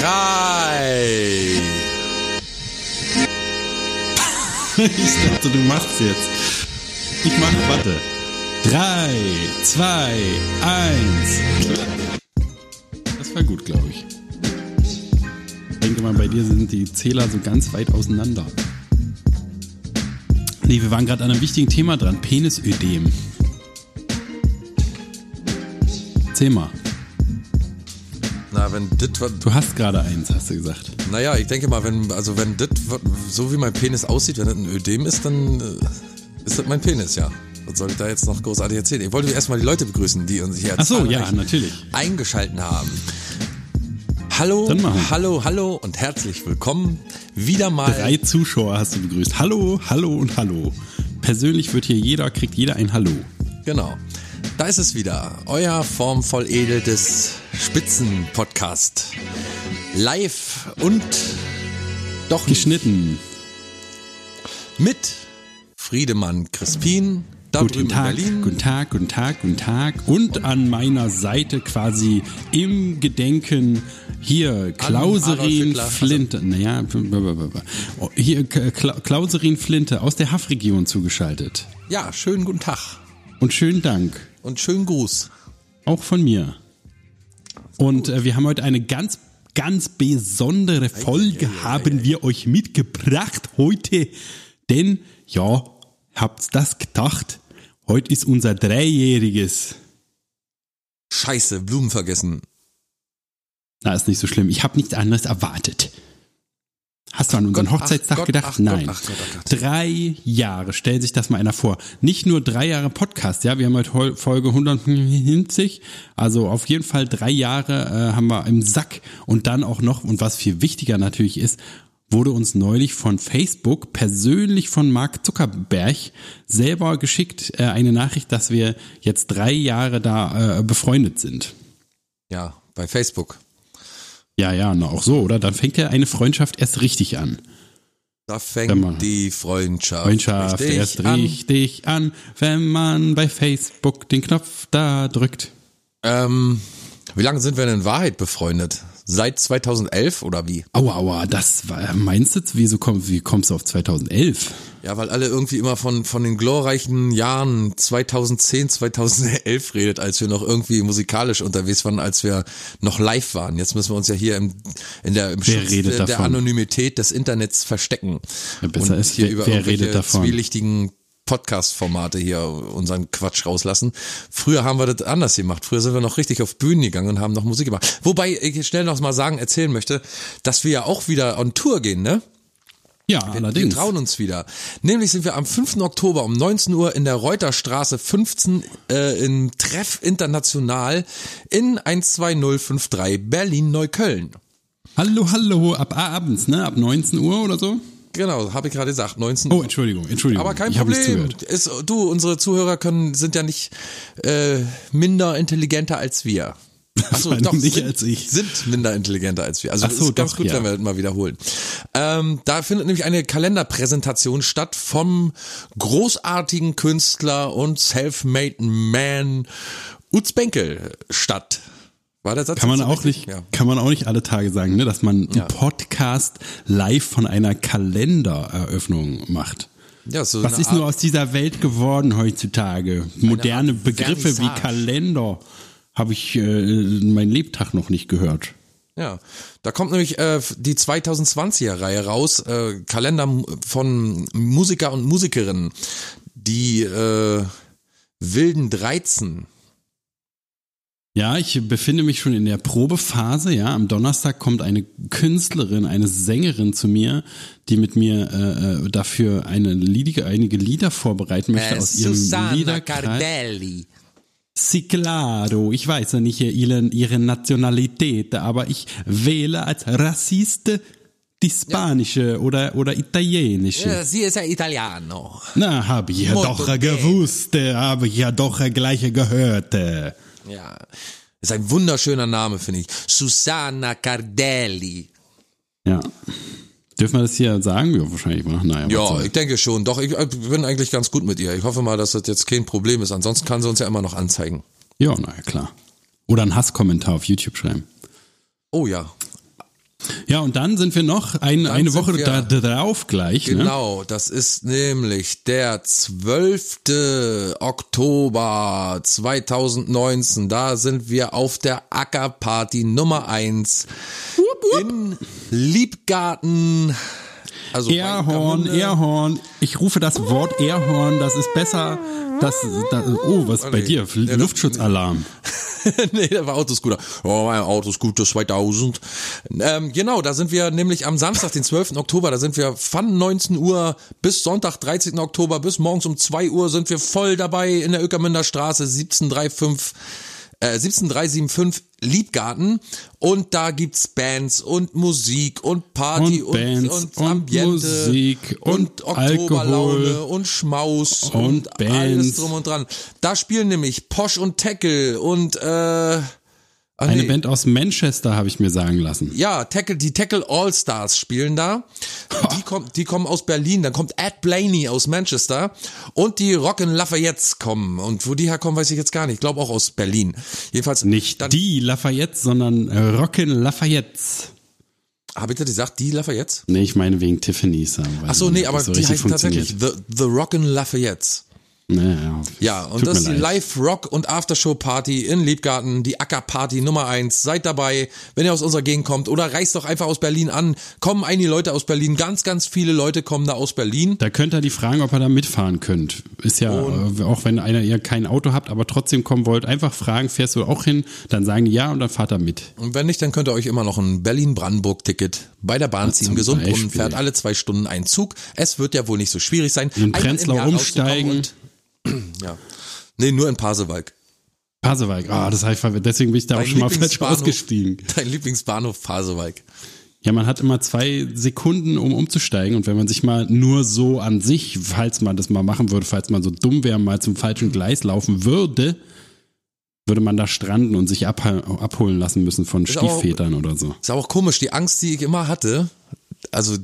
Drei. ich dachte, du machst jetzt. Ich mach, warte. Drei, zwei, eins. Das war gut, glaube ich. Ich denke mal, bei dir sind die Zähler so ganz weit auseinander. Nee, wir waren gerade an einem wichtigen Thema dran. Penisödem. Erzähl wenn dit Du hast gerade eins, hast du gesagt. naja, ich denke mal, wenn, also wenn dit so wie mein Penis aussieht, wenn das ein Ödem ist, dann äh, ist das mein Penis, ja. Was soll ich da jetzt noch großartig erzählen? Ich wollte erstmal die Leute begrüßen, die uns hier so, ja, natürlich. eingeschalten haben. Hallo, hallo, hallo und herzlich willkommen. Wieder mal. Drei Zuschauer hast du begrüßt. Hallo, hallo und hallo. Persönlich wird hier jeder, kriegt jeder ein Hallo. Genau. Da ist es wieder. Euer formvoll edeltes Spitzen-Podcast. Live und doch nicht Geschnitten. mit Friedemann Crispin. Da Guten Tag, guten Tag, guten Tag, guten Tag. Und an meiner Seite quasi im Gedenken hier Klauserin Hitler. Flinte. Naja, oh, hier Klauserin Flinte aus der Haffregion zugeschaltet. Ja, schönen guten Tag Und schönen Dank. Und schönen Gruß. Auch von mir. Und äh, wir haben heute eine ganz, ganz besondere Folge haben wir euch mitgebracht heute. Denn, ja, habt's das gedacht? Heute ist unser Dreijähriges. Scheiße, Blumen vergessen. Na, ist nicht so schlimm. Ich habe nichts anderes erwartet. Hast du an unseren Gott, ach Hochzeitstag Gott, gedacht? ach Gott, Nein. ach Gott, ach. Drei Jahre, stellt sich das mal einer vor. Nicht nur drei Jahre Podcast, ja, wir haben heute Folge 150, also auf jeden Fall drei Jahre äh, haben wir im Sack und dann auch noch, und was viel wichtiger natürlich ist, wurde uns neulich von Facebook persönlich von Mark Zuckerberg selber geschickt äh, eine Nachricht, dass wir jetzt drei Jahre da äh, befreundet sind. Ja, bei Facebook. Ja, ja, na auch so, oder? Dann fängt ja eine Freundschaft erst richtig an. Da fängt die Freundschaft, Freundschaft richtig erst an. richtig an, wenn man bei Facebook den Knopf da drückt. Ähm, wie lange sind wir denn in Wahrheit befreundet? Seit 2011 oder wie? Aua, aua, das war, meinst du, wieso komm, wie kommst du auf 2011? Ja, weil alle irgendwie immer von, von den glorreichen Jahren 2010, 2011 redet, als wir noch irgendwie musikalisch unterwegs waren, als wir noch live waren. Jetzt müssen wir uns ja hier im, in der, im Wer Schutz der, davon? Anonymität des Internets verstecken. Ja, besser und ist, hier wer- über wer redet davon? zwielichtigen Podcast-Formate hier unseren Quatsch rauslassen. Früher haben wir das anders gemacht. Früher sind wir noch richtig auf Bühnen gegangen und haben noch Musik gemacht. Wobei ich schnell noch mal sagen, erzählen möchte, dass wir ja auch wieder on Tour gehen, ne? Ja, Wir allerdings. trauen uns wieder. Nämlich sind wir am 5. Oktober um 19 Uhr in der Reuterstraße 15 äh, im Treff International in 12053 Berlin-Neukölln. Hallo, hallo, ab abends, ne? Ab 19 Uhr oder so? Genau, habe ich gerade gesagt, 19 Oh. Entschuldigung, Entschuldigung. Aber kein ich Problem. Ist, du, unsere Zuhörer können, sind ja nicht äh, minder intelligenter als wir. Achso, doch, nicht sind, als ich. sind minder intelligenter als wir. Also Ach so, ist ganz doch, gut, ja. wenn wir das mal wiederholen. Ähm, da findet nämlich eine Kalenderpräsentation statt vom großartigen Künstler und self-made Man Utz Benkel statt. War der Satz Kann man auch richtig? nicht, Ja. kann man auch nicht alle Tage sagen, ne? Dass man Ja. einen Podcast live von einer Kalendereröffnung macht. Ja, so Was ist nur Art- aus dieser Welt geworden heutzutage? Moderne Art Begriffe wie Vernissage. Kalender habe ich äh, mein Lebtag noch nicht gehört. Ja, da kommt nämlich äh, die 2020er Reihe raus, äh, Kalender von Musiker und Musikerinnen, die äh, wilden 13. Ja, ich befinde mich schon in der Probephase. Ja, am Donnerstag kommt eine Künstlerin, eine Sängerin zu mir, die mit mir äh, äh, dafür eine Lieder, einige Lieder vorbereiten möchte Äh, aus ihrem Liederkreis. Cardelli. Sí, claro. Ich weiß ja nicht ihre, ihre Nationalität, aber ich wähle als Rassiste die spanische oder, oder italienische. Ja, sie ist ja Italiano. Na, habe ich ja Molto doch gewusst, habe ich ja doch gleich gehört. Ja, ist ein wunderschöner Name, finde ich. Susanna Cardelli. Ja. Dürfen wir das hier sagen? Ja, wahrscheinlich. wa? Naja, Ja, ich denke schon. Doch, ich bin eigentlich ganz gut mit ihr. Ich hoffe mal, dass das jetzt kein Problem ist. Ansonsten kann sie uns ja immer noch anzeigen. Ja, naja, klar. Oder einen Hasskommentar auf YouTube schreiben. Oh ja. Ja, und dann sind wir noch ein, eine Woche wir- da drauf gleich. Ne? Genau, das ist nämlich der 12. Oktober 2019. Da sind wir auf der Ackerparty Nummer 1 in Liebgarten. Also Ehrhorn, Weinkammunde. Ehrhorn. Ich rufe das Wort Ehrhorn, das ist besser. Das, das oh, was ist bei nee. dir? Ja, Luftschutzalarm. nee, der war Autoscooter. Oh, mein Autoscooter 2000. Ähm, genau, da sind wir nämlich am Samstag, den 12. Oktober, da sind wir von 19 Uhr bis Sonntag, 13. Oktober, bis morgens um 2 Uhr sind wir voll dabei in der Öckermünder Straße 17355. Äh, 17375 Liebgarten und da gibt's Bands und Musik und Party Und Bands und, und Ambiente Musik und Oktoberlaune Alkohol und Schmaus und und, alles drum und dran. Da spielen nämlich Posch und Tackle und äh, ach Eine nee, Band aus Manchester habe ich mir sagen lassen. ja, Tackle, die Tackle All Stars spielen da. Die, kommen, die kommen aus Berlin. Dann kommt Ed Blaney aus Manchester und die Rockin' Lafayettes kommen. Und wo die herkommen, weiß ich jetzt gar nicht. Ich glaube auch aus Berlin. Jedenfalls Nicht dann, die Lafayette, sondern äh, Rockin' Lafayettes. Hab ich das gesagt? Die Lafayettes? Nee, ich meine wegen Tiffany's. Ach so, nee, aber die heißen tatsächlich The, The Rockin' Lafayettes. Naja, Ja, und das ist die. Live-Rock- und Aftershow-Party in Liebgarten, die Acker-Party Nummer eins. Seid dabei, wenn ihr aus unserer Gegend kommt oder reist doch einfach aus Berlin an. Kommen einige Leute aus Berlin, ganz, ganz viele Leute kommen da aus Berlin. Da könnt ihr die fragen, ob ihr da mitfahren könnt. Ist ja, äh, auch wenn einer ihr kein Auto habt, aber trotzdem kommen wollt, einfach fragen, fährst du auch hin? Dann sagen die ja und dann fahrt ihr mit. Und wenn nicht, dann könnt ihr euch immer noch ein Berlin-Brandenburg-Ticket bei der Bahn ziehen. Gesundbrunnen Beispiel. fährt alle zwei Stunden ein Zug. Es wird ja wohl nicht so schwierig sein. In Prenzlau umsteigen. Ja. Nee, nur in Pasewalk. Pasewalk, ah, das habe ich ver- deswegen bin ich da auch Dein schon mal falsch ausgestiegen. Dein Lieblingsbahnhof Pasewalk. Ja, man hat immer zwei Sekunden, um umzusteigen. Und wenn man sich mal nur so an sich, falls man das mal machen würde, falls man so dumm wäre, mal zum falschen Gleis laufen würde, würde man da stranden und sich abhol- abholen lassen müssen von Ist aber auch- Stiefvätern oder so. Ist aber auch komisch, die Angst, die ich immer hatte, also,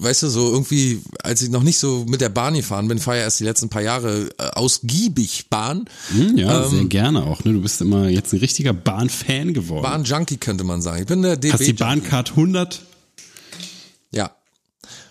weißt du, so irgendwie, als ich noch nicht so mit der Bahn gefahren bin, fahre ja erst die letzten paar Jahre äh, ausgiebig Bahn. Hm, ja, Ähm, sehr gerne auch. Ne? Du bist immer jetzt ein richtiger Bahn-Fan geworden. Bahn-Junkie könnte man sagen. Ich bin der DB. Hast die Bahncard 100? Ja.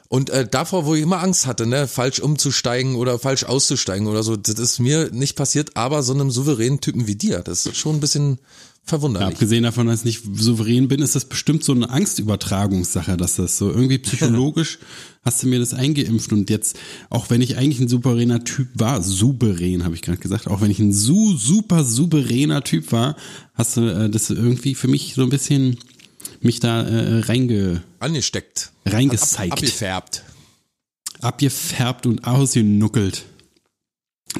Und äh, davor, wo ich immer Angst hatte, ne, falsch umzusteigen oder falsch auszusteigen oder so, das ist mir nicht passiert, aber so einem souveränen Typen wie dir, das ist schon ein bisschen Ja, verwunderlich. abgesehen davon, dass ich nicht souverän bin, ist das bestimmt so eine Angstübertragungssache, dass das so irgendwie psychologisch hast du mir das eingeimpft und jetzt, auch wenn ich eigentlich ein souveräner Typ war, souverän habe ich gerade gesagt, auch wenn ich ein su super souveräner Typ war, hast du äh, das irgendwie für mich so ein bisschen mich da äh, reinge, Angesteckt. reingezeigt, Ab, abgefärbt. abgefärbt und ausgenuckelt.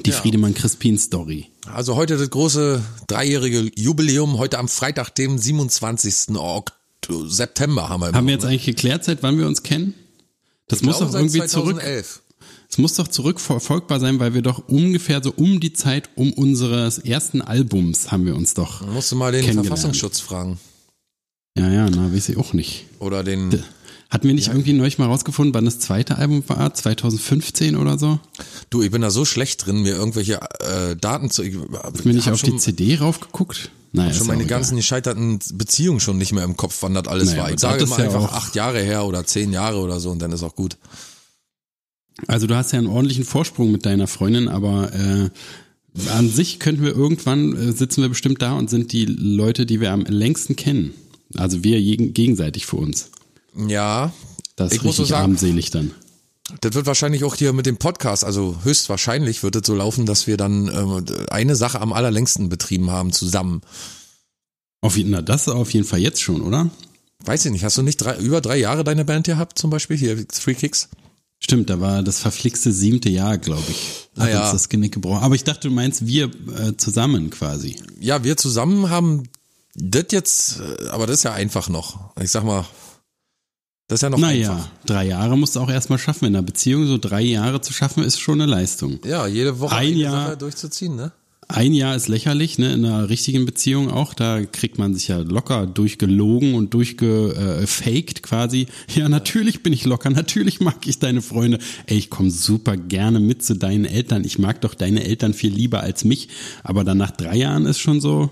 Die Ja. Friedemann Crispin Story. Also heute das große dreijährige Jubiläum, heute am Freitag, dem 27. Ok- September haben wir. Haben wir jetzt eigentlich geklärt, seit wann wir uns kennen? Das Ich muss glaube, doch irgendwie zurück. 2011. Es muss doch zurückverfolgbar sein, weil wir doch ungefähr so um die Zeit um unseres ersten Albums haben wir uns doch. Man musste mal den. Verfassungsschutz fragen. Ja, ja, na, weiß ich auch nicht. Oder den. Hatten wir nicht irgendwie neulich mal rausgefunden, wann das zweite Album war? 2015 oder so? Du, ich bin da so schlecht drin, mir irgendwelche äh, Daten zu. Ich Hast du mir nicht hab auf schon, die CD raufgeguckt? Naja, schon ist meine ganzen gescheiterten Beziehungen schon nicht mehr im Kopf, wann das alles Naja, war. Ich sage das immer ja einfach acht Jahre her oder zehn Jahre oder so und dann ist auch gut. Also du hast ja einen ordentlichen Vorsprung mit deiner Freundin, aber äh, an sich könnten wir irgendwann, äh, sitzen wir bestimmt da und sind die Leute, die wir am längsten kennen. Also wir gegen, gegenseitig für uns. Ja, Das ist Ich muss so richtig sagen- armselig dann. das wird wahrscheinlich auch hier mit dem Podcast, also höchstwahrscheinlich wird es so laufen, dass wir dann ähm, eine Sache am allerlängsten betrieben haben zusammen. Auf jeden, na, das auf jeden Fall jetzt schon, oder? Weiß ich nicht, hast du nicht drei, über drei Jahre deine Band gehabt, zum Beispiel hier Three Kicks? Stimmt, da war das verflixte siebte Jahr, glaube ich. Hat Naja. uns das Genick gebrochen. Aber ich dachte, du meinst wir äh, zusammen quasi. Ja, wir zusammen haben das jetzt, äh, aber das ist ja einfach noch. Ich sag mal, das ist ja noch naja, einfach. drei Jahre musst du auch erstmal schaffen. In einer Beziehung so drei Jahre zu schaffen, ist schon eine Leistung. Ja, jede Woche Ein Jahr- durchzuziehen, ne? Ein Jahr ist lächerlich, ne? In einer richtigen Beziehung auch. Da kriegt man sich ja locker durchgelogen und durchgefaked quasi. Ja, natürlich bin ich locker, natürlich mag ich deine Freunde. Ey, ich komme super gerne mit zu deinen Eltern. Ich mag doch deine Eltern viel lieber als mich. Aber dann nach drei Jahren ist schon so,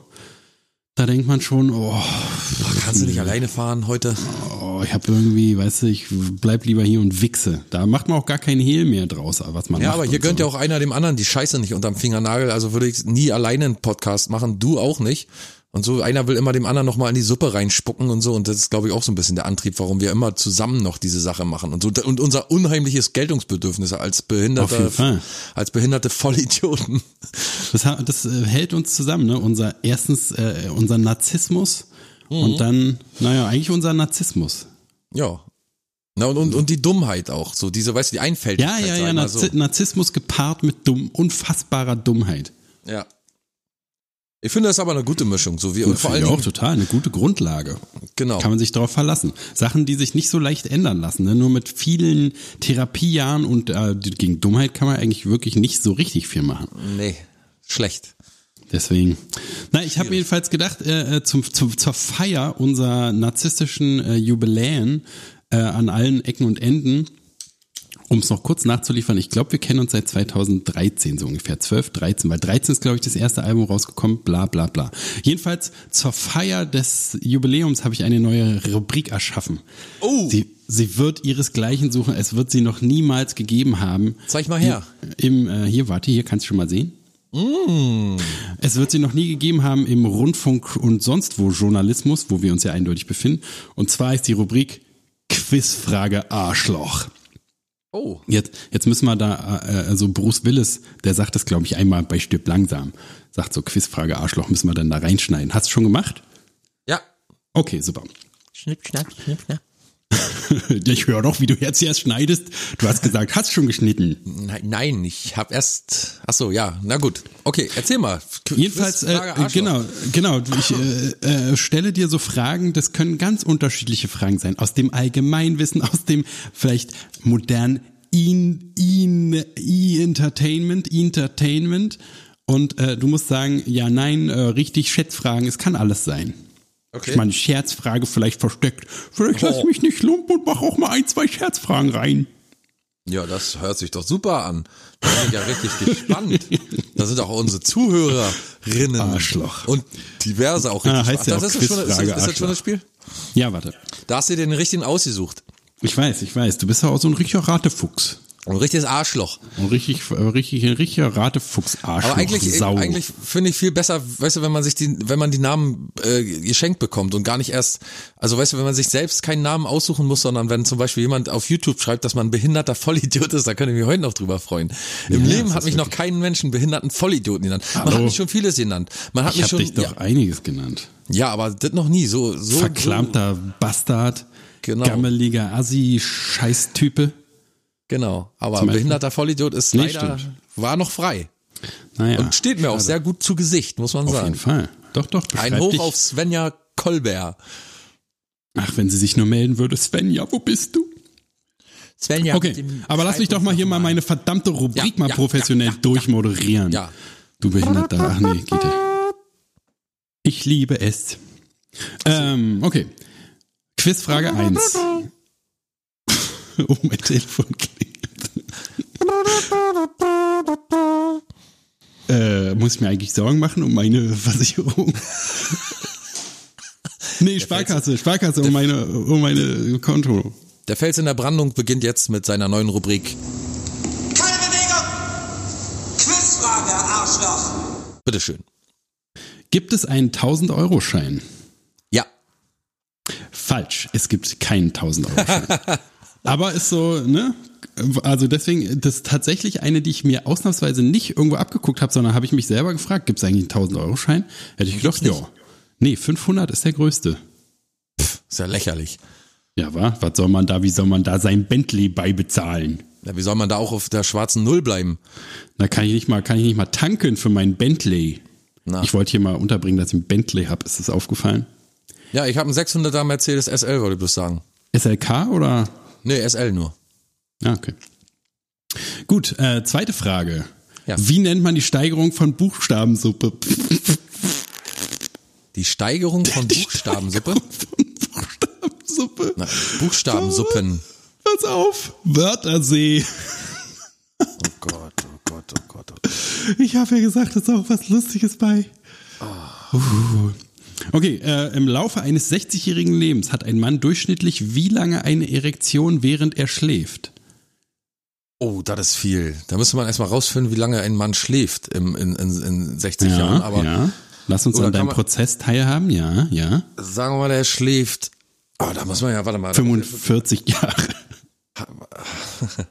da denkt man schon, oh, Ach, kannst du nicht alleine fahren heute? oh ich habe irgendwie, weißt du, ich bleib lieber hier und wichse. Da macht man auch gar keinen Hehl mehr draus, was man Ja, aber hier gönnt so. ja auch einer dem anderen die Scheiße nicht unterm Fingernagel. Also würde ich nie alleine einen Podcast machen. Du auch nicht. Und so einer will immer dem anderen nochmal in die Suppe reinspucken und so. Und das ist, glaube ich, auch so ein bisschen der Antrieb, warum wir immer zusammen noch diese Sache machen. Und so, und unser unheimliches Geltungsbedürfnis als behinderte, als behinderte Vollidioten. Das, das äh, hält uns zusammen, ne? Unser erstens äh, unser Narzissmus und dann, naja, eigentlich unser Narzissmus. Ja. Na, und, und, und die Dummheit auch. So diese, weißt du, die Ja, Einfältigkeit. ja, ja, mal Narzi Narzissmus gepaart mit dumm, unfassbarer Dummheit. so. Ja. Ich finde das ist aber eine gute Mischung. So wie, Und vor vor allem, auch total eine gute Grundlage. genau. Kann man sich darauf verlassen. Sachen, die sich nicht so leicht ändern lassen. Ne? Nur mit vielen Therapiejahren und äh, gegen Dummheit kann man eigentlich wirklich nicht so richtig viel machen. Nee, schlecht. Deswegen. Na, ich habe jedenfalls gedacht, äh, äh, zum, zum, zur Feier unserer narzisstischen äh, Jubiläen äh, an allen Ecken und Enden, um es noch kurz nachzuliefern, ich glaube, wir kennen uns seit 2013 so ungefähr, 12, 13, weil 13 ist, glaube ich, das erste Album rausgekommen, bla bla bla. Jedenfalls zur Feier des Jubiläums habe ich eine neue Rubrik erschaffen. Oh. Sie, sie wird ihresgleichen suchen, es wird sie noch niemals gegeben haben. Zeig mal her. Im, äh, hier, warte, hier kannst du schon mal sehen. Es wird sie noch nie gegeben haben im Rundfunk und sonst wo Journalismus, wo wir uns ja eindeutig befinden. Und zwar ist die Rubrik Quizfrage Arschloch. Oh. Jetzt, jetzt müssen wir da, äh, also Bruce Willis, der sagt das, glaube ich, einmal bei Stirb langsam. Sagt so, Quizfrage Arschloch müssen wir dann da reinschneiden. Hast du schon gemacht? Ja. Okay, super. Schnipp, schnapp, schnipp, schnapp. Ich höre doch, wie du jetzt erst schneidest. Du hast gesagt, hast schon geschnitten. Nein, nein, ich habe erst. Ach so, ja, na gut. Okay, erzähl mal. Jedenfalls, äh, Arschloch. genau, genau. Ich äh, äh, stelle dir so Fragen, das können ganz unterschiedliche Fragen sein. Aus dem Allgemeinwissen, aus dem vielleicht modernen in, in, E-Entertainment, Entertainment. Und äh, du musst sagen, ja, nein, äh, richtig Schätzfragen, es kann alles sein. Okay. Ich meine, Scherzfrage vielleicht versteckt. Vielleicht lass Oh. mich nicht lumpen und mach auch mal ein, zwei Scherzfragen rein. Ja, das hört sich doch super an. Da bin ich ja richtig gespannt. Da sind auch unsere Zuhörerinnen. Arschloch. Und diverse auch richtig. Ah, heißt ja das auch ist, das schon, ist, das, Quizfrage ist das schon das Spiel? Ja, warte. Da hast du dir den richtigen ausgesucht. Ich weiß, ich weiß. Du bist ja auch so ein richtiger Ratefuchs. Ein richtiges Arschloch. Ein richtig, äh, richtig, ein richtiger Ratefuchs-Arschloch. Aber eigentlich, Sau. eigentlich finde ich viel besser, weißt du, wenn man sich die, wenn man die Namen äh, geschenkt bekommt und gar nicht erst, also weißt du, wenn man sich selbst keinen Namen aussuchen muss, sondern wenn zum Beispiel jemand auf YouTube schreibt, dass man ein behinderter Vollidiot ist, da könnte ich mich heute noch drüber freuen. Im Ja, Leben hat mich noch keinen Menschen behinderten Vollidioten genannt. Man Hallo. hat mich schon vieles genannt. Man hat ich mich schon, dich doch ja, einiges genannt. ja, aber das noch nie, so, so. Verklamter Bastard, Genau. gammeliger Assi, Scheißtype. So, genau. Aber Beispiel. behinderter Vollidiot ist Nee, leider, stimmt. war noch frei. Naja, Und steht mir auch sehr gut zu Gesicht, muss man auf sagen. jeden Fall. Doch, doch, Ein Hoch dich. auf Svenja Kolber. Ach, wenn sie sich nur melden würde, Svenja, wo bist du? Svenja. Okay, aber lass mich doch mal hier mal meine verdammte Rubrik Ja, mal ja, professionell ja, ja, durchmoderieren. Ja. Du Behinderter. Ach nee, geht ja. Ich liebe es. Ähm, okay. Quizfrage 1. oh, mein Telefon klingelt. äh, muss ich mir eigentlich Sorgen machen um meine Versicherung? nee, Sparkasse, Sparkasse um meine, um meine Konto. Der Fels in der Brandung beginnt jetzt mit seiner neuen Rubrik. Keine Bewegung! Quizfrage, Arschloch! Bitteschön. Gibt es einen 1000-Euro-Schein? Ja. Falsch. Es gibt keinen 1000-Euro-Schein. Aber ist so, ne? Also deswegen, das ist tatsächlich eine, die ich mir ausnahmsweise nicht irgendwo abgeguckt habe, sondern habe ich mich selber gefragt, gibt es eigentlich einen 1000-Euro-Schein? Hätte ich gedacht, ja. Nee, 500 ist der größte. Ist ja lächerlich. Ja, wa? Was soll man da, wie soll man da sein Bentley beibezahlen? Ja, wie soll man da auch auf der schwarzen Null bleiben? Da kann ich nicht mal, kann ich nicht mal tanken für meinen Bentley. Na. Ich wollte hier mal unterbringen, dass ich einen Bentley habe. Ist das aufgefallen? Ja, ich habe einen 600er Mercedes SL, wollte ich bloß sagen. SLK oder? Nee, SL nur. Ja, okay. Gut, äh, zweite Frage. Ja. Wie nennt man die Steigerung von Buchstabensuppe? Die Steigerung von Buchstabensuppe? Buchstabensuppe. Na, Buchstabensuppen. Pass auf. Wörtersee. Oh Gott, oh Gott, oh Gott. Oh Gott. Ich habe ja gesagt, es ist auch was Lustiges bei. Uh. Okay, äh, im Laufe eines 60-jährigen Lebens hat ein Mann durchschnittlich wie lange eine Erektion, während er schläft? Oh, das ist viel. Da müsste man erstmal rausfinden, wie lange ein Mann schläft im, in, in, in 60 Jahren. Aber ja. Lass uns an deinem Prozess teilhaben, ja, ja. sagen wir mal, der schläft. Oh, da muss man ja, warte mal. 45 Jahre.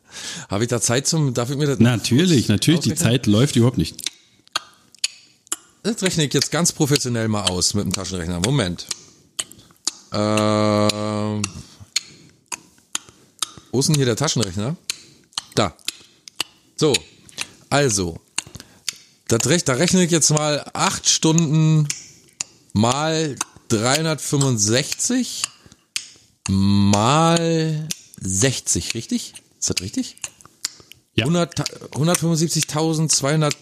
Habe ich da Zeit zum, darf ich mir das? Natürlich, natürlich, die? Zeit läuft überhaupt nicht. Das rechne ich jetzt ganz professionell mal aus mit dem Taschenrechner. Moment. Ähm, wo ist denn hier der Taschenrechner? Da. So. Also. Das, rech- da rechne ich jetzt mal 8 Stunden mal 365 mal 60, richtig? Ist das richtig? Ja. 100 175.200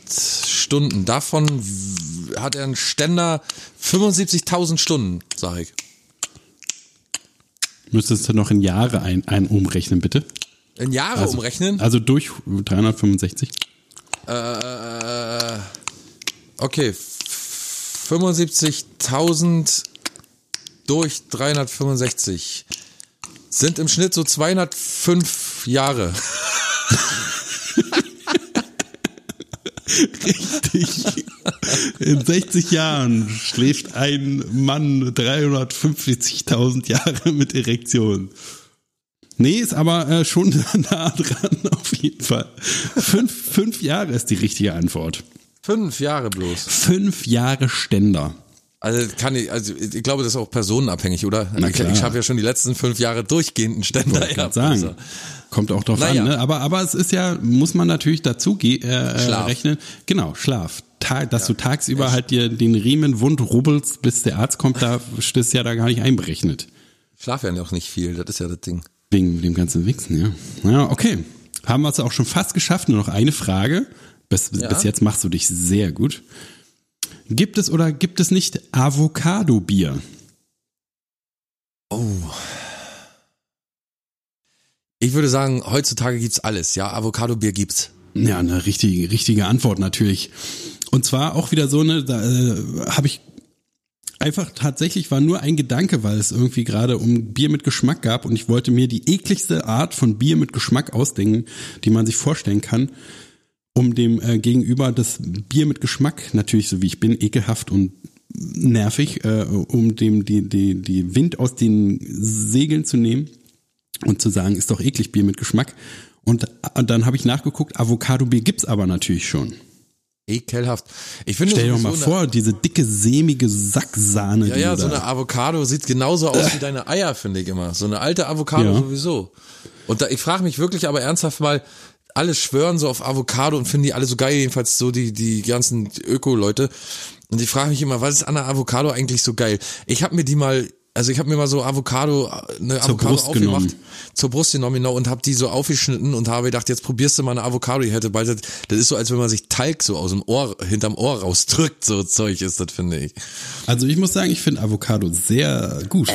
Stunden. Davon hat er einen Ständer 75.000 Stunden, sag ich. Müsstest du noch in Jahre ein, ein umrechnen, bitte? In Jahre umrechnen? Also durch 365? Äh, okay. 75.000 durch 365 sind im Schnitt so 205 Jahre. Richtig. In 60 Jahren schläft ein Mann 350.000 Jahre mit Erektion. Nee, ist aber äh, schon nah dran, auf jeden Fall. Fünf, fünf Jahre ist die richtige Antwort. Fünf Jahre bloß. Fünf Jahre Ständer. Also kann ich, also ich glaube, das ist auch personenabhängig, oder? Na ich klar. ich habe ja schon die letzten fünf Jahre durchgehend einen Ständer grad sagen. Also. Kommt auch drauf Naja. an, ne? Aber, aber es ist ja, muss man natürlich dazu äh, äh, Schlaf. rechnen. Genau, Schlaf. Tag, dass du tagsüber halt dir den Riemen wund rubbelst, bis der Arzt kommt, da ist ja da gar nicht einberechnet. Schlaf ja noch nicht viel, das ist ja das Ding. Wegen dem ganzen Wichsen, ja. Ja, okay. Haben wir es auch schon fast geschafft. Nur noch eine Frage. Bis, Ja. bis jetzt machst du dich sehr gut. Gibt es oder gibt es nicht Avocado-Bier? Oh. Ich würde sagen, heutzutage gibt's alles, ja. Avocado-Bier gibt's. Ja, eine richtige, richtige Antwort natürlich. Und zwar auch wieder so eine, da äh, habe ich einfach tatsächlich war nur ein Gedanke, weil es irgendwie gerade um Bier mit Geschmack gab und ich wollte mir die ekligste Art von Bier mit Geschmack ausdenken, die man sich vorstellen kann, um dem äh, Gegenüber das Bier mit Geschmack, natürlich so wie ich bin, ekelhaft und nervig, äh, um dem die, die, die Wind aus den Segeln zu nehmen und zu sagen, ist doch eklig Bier mit Geschmack. Und, und dann habe ich nachgeguckt, Avocado-Bier gibt's aber natürlich schon. Ekelhaft. Ich finde Stell dir doch mal vor, diese dicke, sämige Sacksahne. Ja, ja, so eine Avocado sieht genauso aus wie deine Eier, finde ich immer. So eine alte Avocado Ja. sowieso. Und da, ich frage mich wirklich aber ernsthaft mal, alle schwören so auf Avocado und finden die alle so geil, jedenfalls so die, die ganzen Öko-Leute. Und ich frage mich immer, was ist an der Avocado eigentlich so geil? Ich habe mir die mal, also ich habe mir mal so Avocado, eine Avocado Brust aufgemacht, genommen. zur Brust genommen, genau, und habe die so aufgeschnitten und habe gedacht, jetzt probierst du mal eine Avocado, die hätte bald, das ist so, als wenn man sich Talg so aus dem Ohr, hinterm Ohr rausdrückt, so Zeug ist das, finde ich. Also ich muss sagen, ich finde Avocado sehr gut.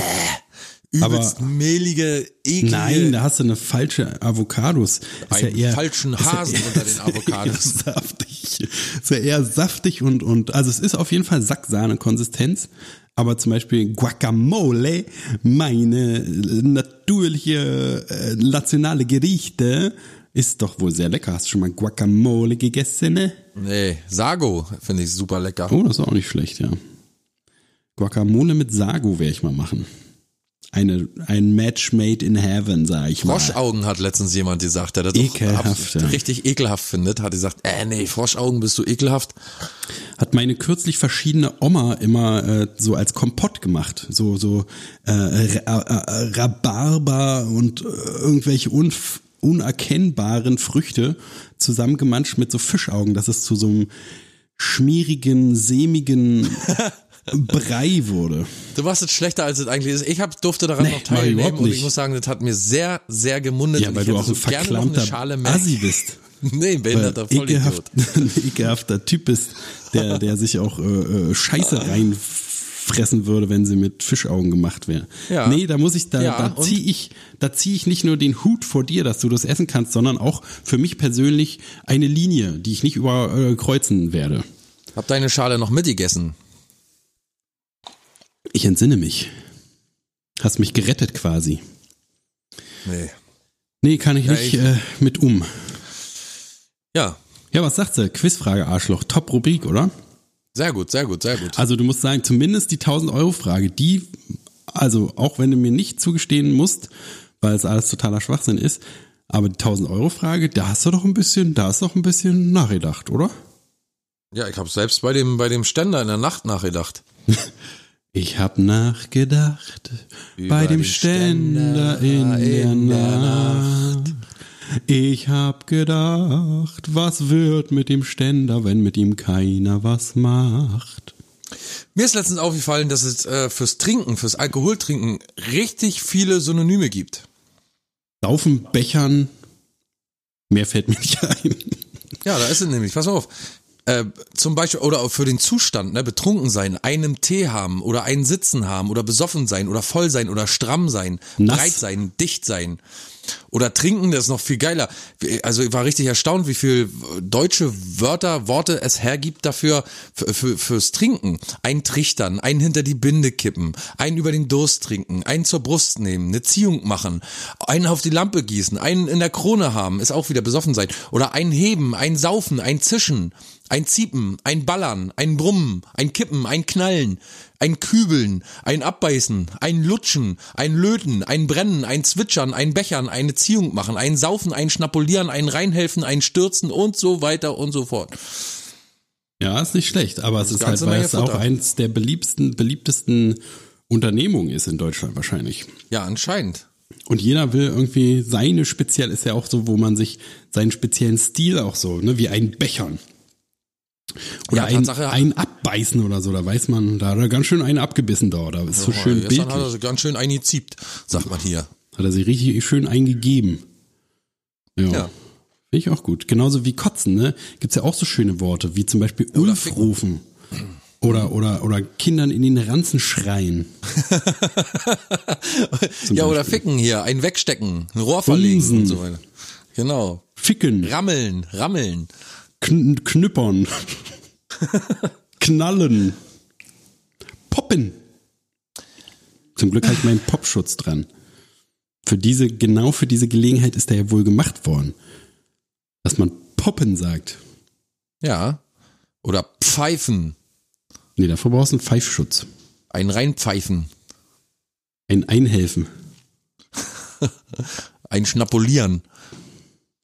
Übelst Aber- mehlige, eklige. Nein, da hast du eine falsche Avocados. Ist ja Einen eher, falschen ist ja Hasen eher- unter den ist ja Avocados. Saftig. Ist ja eher saftig und, und, also es ist auf jeden Fall Sacksahne-Konsistenz. Aber zum Beispiel Guacamole, meine äh, natürliche äh, nationale Gerichte, ist doch wohl sehr lecker. Hast du schon mal Guacamole gegessen, ne? Nee, Sago finde ich super lecker. Oh, das ist auch nicht schlecht, ja. Guacamole mit Sago werde ich mal machen. Eine, ein Match made in heaven, sag ich mal. Froschaugen hat letztens jemand gesagt, der das Ekelhaft, ja. richtig ekelhaft findet, hat gesagt, äh nee, Froschaugen bist du ekelhaft. Hat meine kürzlich verschiedene Oma immer äh, so als Kompott gemacht. So, so äh, Ra- äh, Rhabarber und äh, irgendwelche unf unerkennbaren Früchte zusammengemanscht mit so Fischaugen, dass es zu so einem schmierigen, sämigen Brei wurde. Du machst es schlechter, als es eigentlich ist. Ich hab, durfte daran Nee, noch teilnehmen und ich muss sagen, das hat mir sehr, sehr gemundet. Ja, und weil ich du hätte auch ein so gerne noch eine verklammter. Assi bist. nee, ein behinderter Vollidiot. ekelhaft, ein ekelhafter Typ bist, der, der sich auch äh, äh, Scheiße reinfressen würde, wenn sie mit Fischaugen gemacht wäre. Ja. Nee, da muss ich, da, Ja, da ziehe ich, da ziehe ich nicht nur den Hut vor dir, dass du das essen kannst, sondern auch für mich persönlich eine Linie, die ich nicht überkreuzen werde. Hab deine Schale noch mitgegessen. Ich entsinne mich. Hast mich gerettet quasi. Nee. Nee, kann ich Ja, nicht ich- äh, mit um. Ja, Ja, was sagt sie? Quizfrage Arschloch. Top Rubrik, oder? sehr gut, sehr gut, sehr gut. Also du musst sagen, zumindest die 1000 Euro Frage, die, also auch wenn du mir nicht zugestehen musst, weil es alles totaler Schwachsinn ist, aber die 1000 Euro Frage, da hast du doch ein bisschen, da hast du doch ein bisschen nachgedacht, oder? Ja, ich habe selbst bei dem, bei dem Ständer in der Nacht nachgedacht. Ich hab nachgedacht Über bei dem Ständer Ständer in, der, in der Nacht. Ich hab gedacht, was wird mit dem Ständer, wenn mit ihm keiner was macht? Mir ist letztens aufgefallen, dass es äh, fürs Trinken, fürs Alkoholtrinken richtig viele Synonyme gibt. Saufen, Bechern, mehr fällt mir nicht ein. Ja, da ist es nämlich. Pass auf. Äh, zum Beispiel, oder auch für den Zustand, ne, betrunken sein, einen Tee haben oder einen Sitzen haben oder besoffen sein oder voll sein oder stramm sein, Nass. breit sein, dicht sein. Oder trinken, das ist noch viel geiler. Also ich war richtig erstaunt, wie viel deutsche Wörter, Worte es hergibt dafür, für, für, fürs Trinken. Ein Trichtern, ein hinter die Binde kippen, einen über den Durst trinken, einen zur Brust nehmen, eine Ziehung machen, einen auf die Lampe gießen, einen in der Krone haben, ist auch wieder besoffen sein. Oder ein Heben, ein Saufen, ein Zischen, ein Ziepen, ein Ballern, ein Brummen, ein Kippen, ein Knallen, ein Kübeln, ein Abbeißen, ein Lutschen, ein Löten, ein Brennen, ein Zwitschern, ein Bechern, eine Ziehung machen, ein Saufen, ein Schnapulieren, ein Reinhelfen, ein Stürzen und so weiter und so fort. Ja, ist nicht schlecht, aber es ist halt, weil es auch eins der beliebtesten, beliebtesten Unternehmungen ist in Deutschland wahrscheinlich. Ja, anscheinend. Und jeder will irgendwie seine speziell, ist ja auch so, wo man sich seinen speziellen Stil auch so, ne, wie ein Bechern. Oder Ja, ein, ein Abbeißen oder so, da weiß man, da hat er ganz schön einen abgebissen da, da ist so schön Gestern hat er bildlich. ganz schön eingeziebt, sagt man hier. Hat er sich richtig schön eingegeben. Ja. Ja. Finde ich auch gut. Genauso wie kotzen, ne? Gibt's ja auch so schöne Worte, wie zum Beispiel Ulf ficken. rufen. Oder, oder, oder Kindern in den Ranzen schreien. Ja, oder ficken hier, ein Wegstecken, ein Rohr verlegen und so weiter. Genau. Ficken, Rammeln, rammeln. Kn knüppern, knallen, poppen. Zum Glück habe ich meinen Popschutz dran. Für diese, genau für diese Gelegenheit ist der ja wohl gemacht worden. Dass man poppen sagt. Ja. Oder pfeifen, Nee, dafür brauchst du einen Pfeifschutz. ein reinpfeifen, Ein Einhelfen. ein schnapulieren.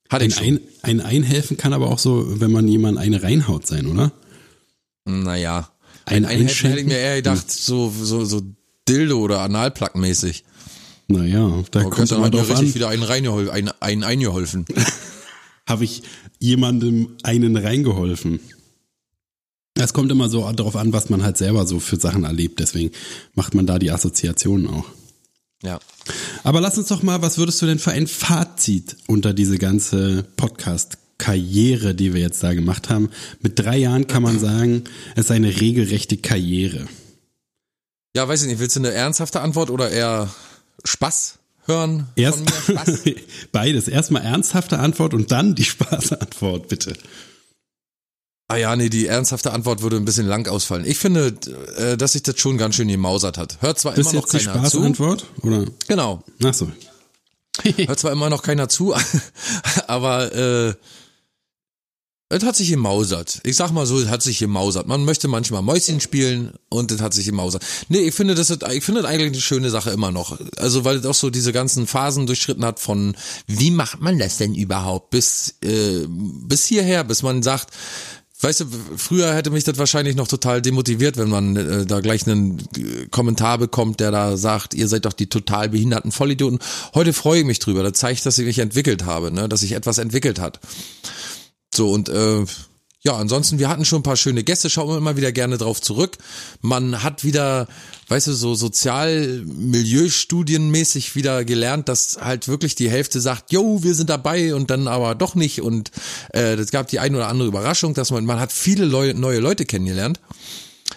Hatte Ein, ich schon. ein, ein Einhelfen kann aber auch so, wenn man jemand eine reinhaut sein, oder? Naja. Ein Ein Einhelfen hätte ich mir eher gedacht, so, so, so Dildo oder Analplug-mäßig. Naja, da Aber kommt mir drauf richtig an, wieder einen, reingehol ein, einen eingeholfen. habe ich jemandem einen reingeholfen. Es kommt immer so darauf an, was man halt selber so für Sachen erlebt, deswegen macht man da die Assoziationen auch. Ja. Aber lass uns doch mal, was würdest du denn für ein Fazit unter diese ganze Podcast-Karriere, die wir jetzt da gemacht haben? Mit drei Jahren kann man sagen, es ist eine regelrechte Karriere. Ja, weiß ich nicht, willst du eine ernsthafte Antwort oder eher Spaß hören? Erst Von mir Spaß? beides. Erstmal ernsthafte Antwort und dann die Spaßantwort, bitte. Ah ja, nee, die ernsthafte Antwort würde ein bisschen lang ausfallen. Ich finde, äh, dass sich das schon ganz schön gemausert hat. Hört zwar Das immer noch keiner zu. Spaßantwort? Oder? Genau. Ach so. Hört zwar immer noch keiner zu, aber äh, es hat sich gemausert. Ich sag mal so, es hat sich gemausert. Man möchte manchmal Mäuschen spielen und es hat sich gemausert. Nee, ich finde, das ist, ich finde das eigentlich eine schöne Sache immer noch. Also, weil es auch so diese ganzen Phasen durchschritten hat von, wie macht man das denn überhaupt? Bis, äh, bis hierher, bis man sagt, Weißt du, früher hätte mich das wahrscheinlich noch total demotiviert, wenn man äh, da gleich einen äh, Kommentar bekommt, der da sagt, ihr seid doch die total behinderten Vollidioten. Heute freue ich mich drüber. Das zeigt, dass ich mich entwickelt habe, ne? dass sich etwas entwickelt hat. So und äh, ja, ansonsten, wir hatten schon ein paar schöne Gäste, schauen wir immer wieder gerne drauf zurück. Man hat wieder, weißt du, so sozial-milieustudienmäßig wieder gelernt, dass halt wirklich die Hälfte sagt, yo, wir sind dabei und dann aber doch nicht. Und äh, das gab die ein oder andere Überraschung, dass man, man hat viele Leu neue Leute kennengelernt.